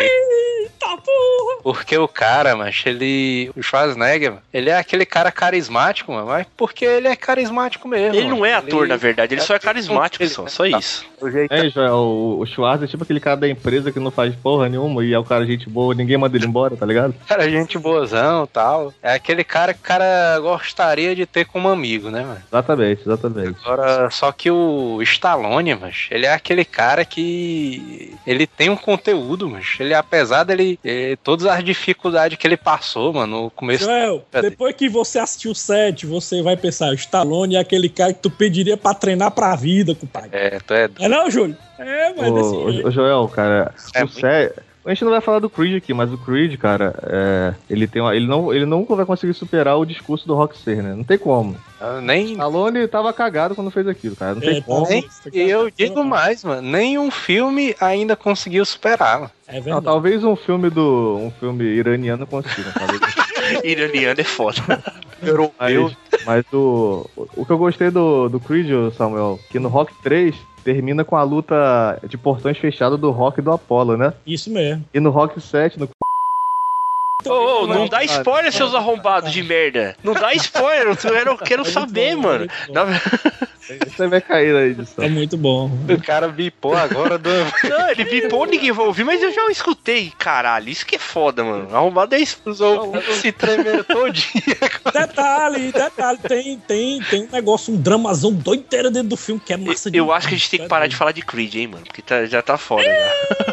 D: Eita porra!
B: Porque o cara, mas ele. O Schwarzenegger, mano, ele é aquele cara carismático, mano, mas porque ele é carismático mesmo.
C: Ele não é
B: mano.
C: ator, na verdade, ele só é carismático,
B: ele-
C: só, só isso.
B: O jeito
E: É, Joel, o, o Schwarza é tipo aquele cara da empresa que não faz porra nenhuma e é o cara gente boa, ninguém manda ele embora, tá ligado?
B: cara, gente boazão tal. É aquele cara que o cara gostaria de ter como amigo, né, mano?
E: Exatamente, exatamente.
B: Agora, só que o Stallone, mas ele é aquele cara que ele tem um conteúdo, mas ele apesar dele eh, todas as dificuldades que ele passou, mano, no começo
D: Joel, depois que você assistiu o set, você vai pensar, o Stallone é aquele cara que tu pediria pra treinar pra vida, compadre.
B: é, tu é
D: É não, Júlio? É, mas desse
E: Ô,
D: jeito.
E: ô, Joel, cara,
B: É
E: o
B: muito-
E: sé- A gente não vai falar do Creed aqui, mas o Creed, cara, é, ele tem uma, ele não, ele nunca vai conseguir superar o discurso do Rockstar, né? Não tem como.
B: ah, nem
E: Stallone tava cagado quando fez aquilo, cara. Não tem
D: É,
E: como.
B: Nem- eu digo mais, mano, nenhum filme ainda conseguiu superar, mano.
D: É
E: Não,
D: verdade.
E: talvez um filme do. um filme iraniano consiga, talvez.
C: Iraniano é foda.
E: Mas, mas o, o que eu gostei do, do Creed, Samuel, que no Rock 3 termina com a luta de portões fechados do Rock e do Apollo, né?
D: Isso mesmo.
E: E no Rock 7, no
C: Ô, ô, não dá spoiler, seus arrombados de merda. Não dá spoiler, eu quero, eu quero
D: É
C: saber,
D: bom,
C: mano.
D: é muito bom.
C: Na-
E: você vai cair na edição.
D: É muito bom.
B: O cara bipou agora do.
C: Não, ele bipou, ninguém vai ouvir, mas eu já escutei. Caralho, isso que é foda, mano. Arrombado é isso.
B: se tremer todinho.
D: Detalhe, detalhe, tem, tem, tem um negócio, um dramazão doideira dentro do filme que é massa
C: Eu acho que a gente tem que parar de falar de Creed, hein, mano. Porque tá- já tá foda. Já.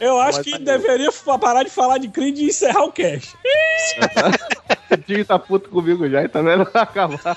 D: Eu acho que deveria parar de falar de Creed e encerrar o cast.
E: O Dinho tá puto comigo já e tá vendo acabar.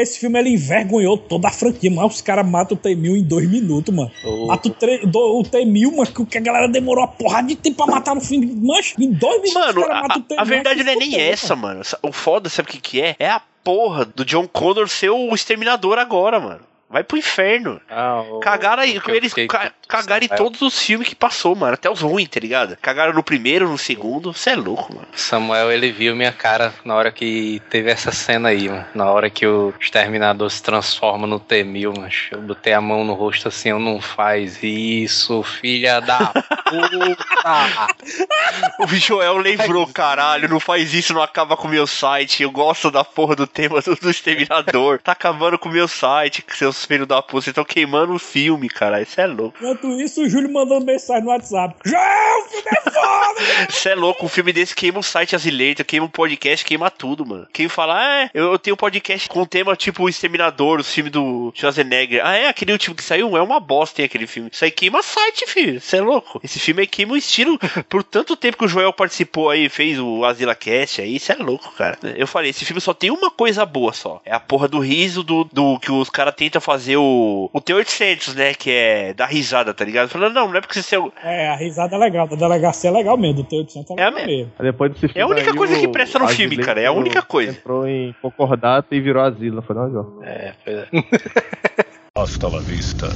D: Esse filme ele envergonhou toda a franquia, mas os caras matam o T-1000 em dois minutos, mano. Mata o, do- o T-1000, mano, que a galera demorou a porra de tempo pra matar no filme. Mancha, em dois minutos
C: Mano,
D: os caras
C: a,
D: matam o
C: a- a
D: T-1000.
C: verdade não é nem essa, mano. O foda, sabe o que que é? É a porra do John Connor ser o exterminador agora, mano. Vai pro inferno.
B: Ah, o-
C: Cagaram aí,
B: que
C: eles ca- cagaram em todos os filmes que passou, mano. Até os ruins, tá ligado? Cagaram no primeiro, no segundo. Você é louco, mano.
B: Samuel, ele viu minha cara na hora que teve essa cena aí, mano. Na hora que o exterminador se transforma no T-1000, mano. Eu botei a mão no rosto assim, eu não faz isso, filha da puta.
C: O Joel lembrou, caralho, não faz isso, não acaba com o meu site. Eu gosto da porra do tema do, do exterminador. Tá acabando com o meu site, seus filhos da puta. Vocês estão queimando o filme, cara. Isso é louco.
D: Enquanto isso, o Júlio mandando mensagem no WhatsApp. Joel, o filme é foda!
C: Isso é louco. Um filme desse queima o site Azileita, queima o podcast, queima tudo, mano. Quem fala, ah, é, eu eu tenho um podcast com tema tipo o Exterminador, o filme do Schwarzenegger. Ah, é? Aquele último que saiu? É uma bosta, hein, aquele filme. Isso aí queima site, filho. Você é louco. Esse Esse filme aí queima o estilo por tanto tempo que o Joel participou aí, fez o Asila Cast aí, isso é louco, cara. Eu falei, esse filme só tem uma coisa boa só. É a porra do riso do, do que os caras tentam fazer o, o T-800, né? Que é dar risada, tá ligado? Falando, não, não é porque você é o-
D: É, a risada é legal, da delegacia é legal mesmo, do T-800 é
C: É
D: legal
C: mesmo.
E: Depois desse filme
C: É a única
E: aí,
C: coisa que presta no filme,
E: Asila
C: cara, é a única coisa.
E: Entrou em concordata e virou asilo, não foi não, João?
B: É, pois é.
H: Hasta la vista,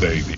H: baby.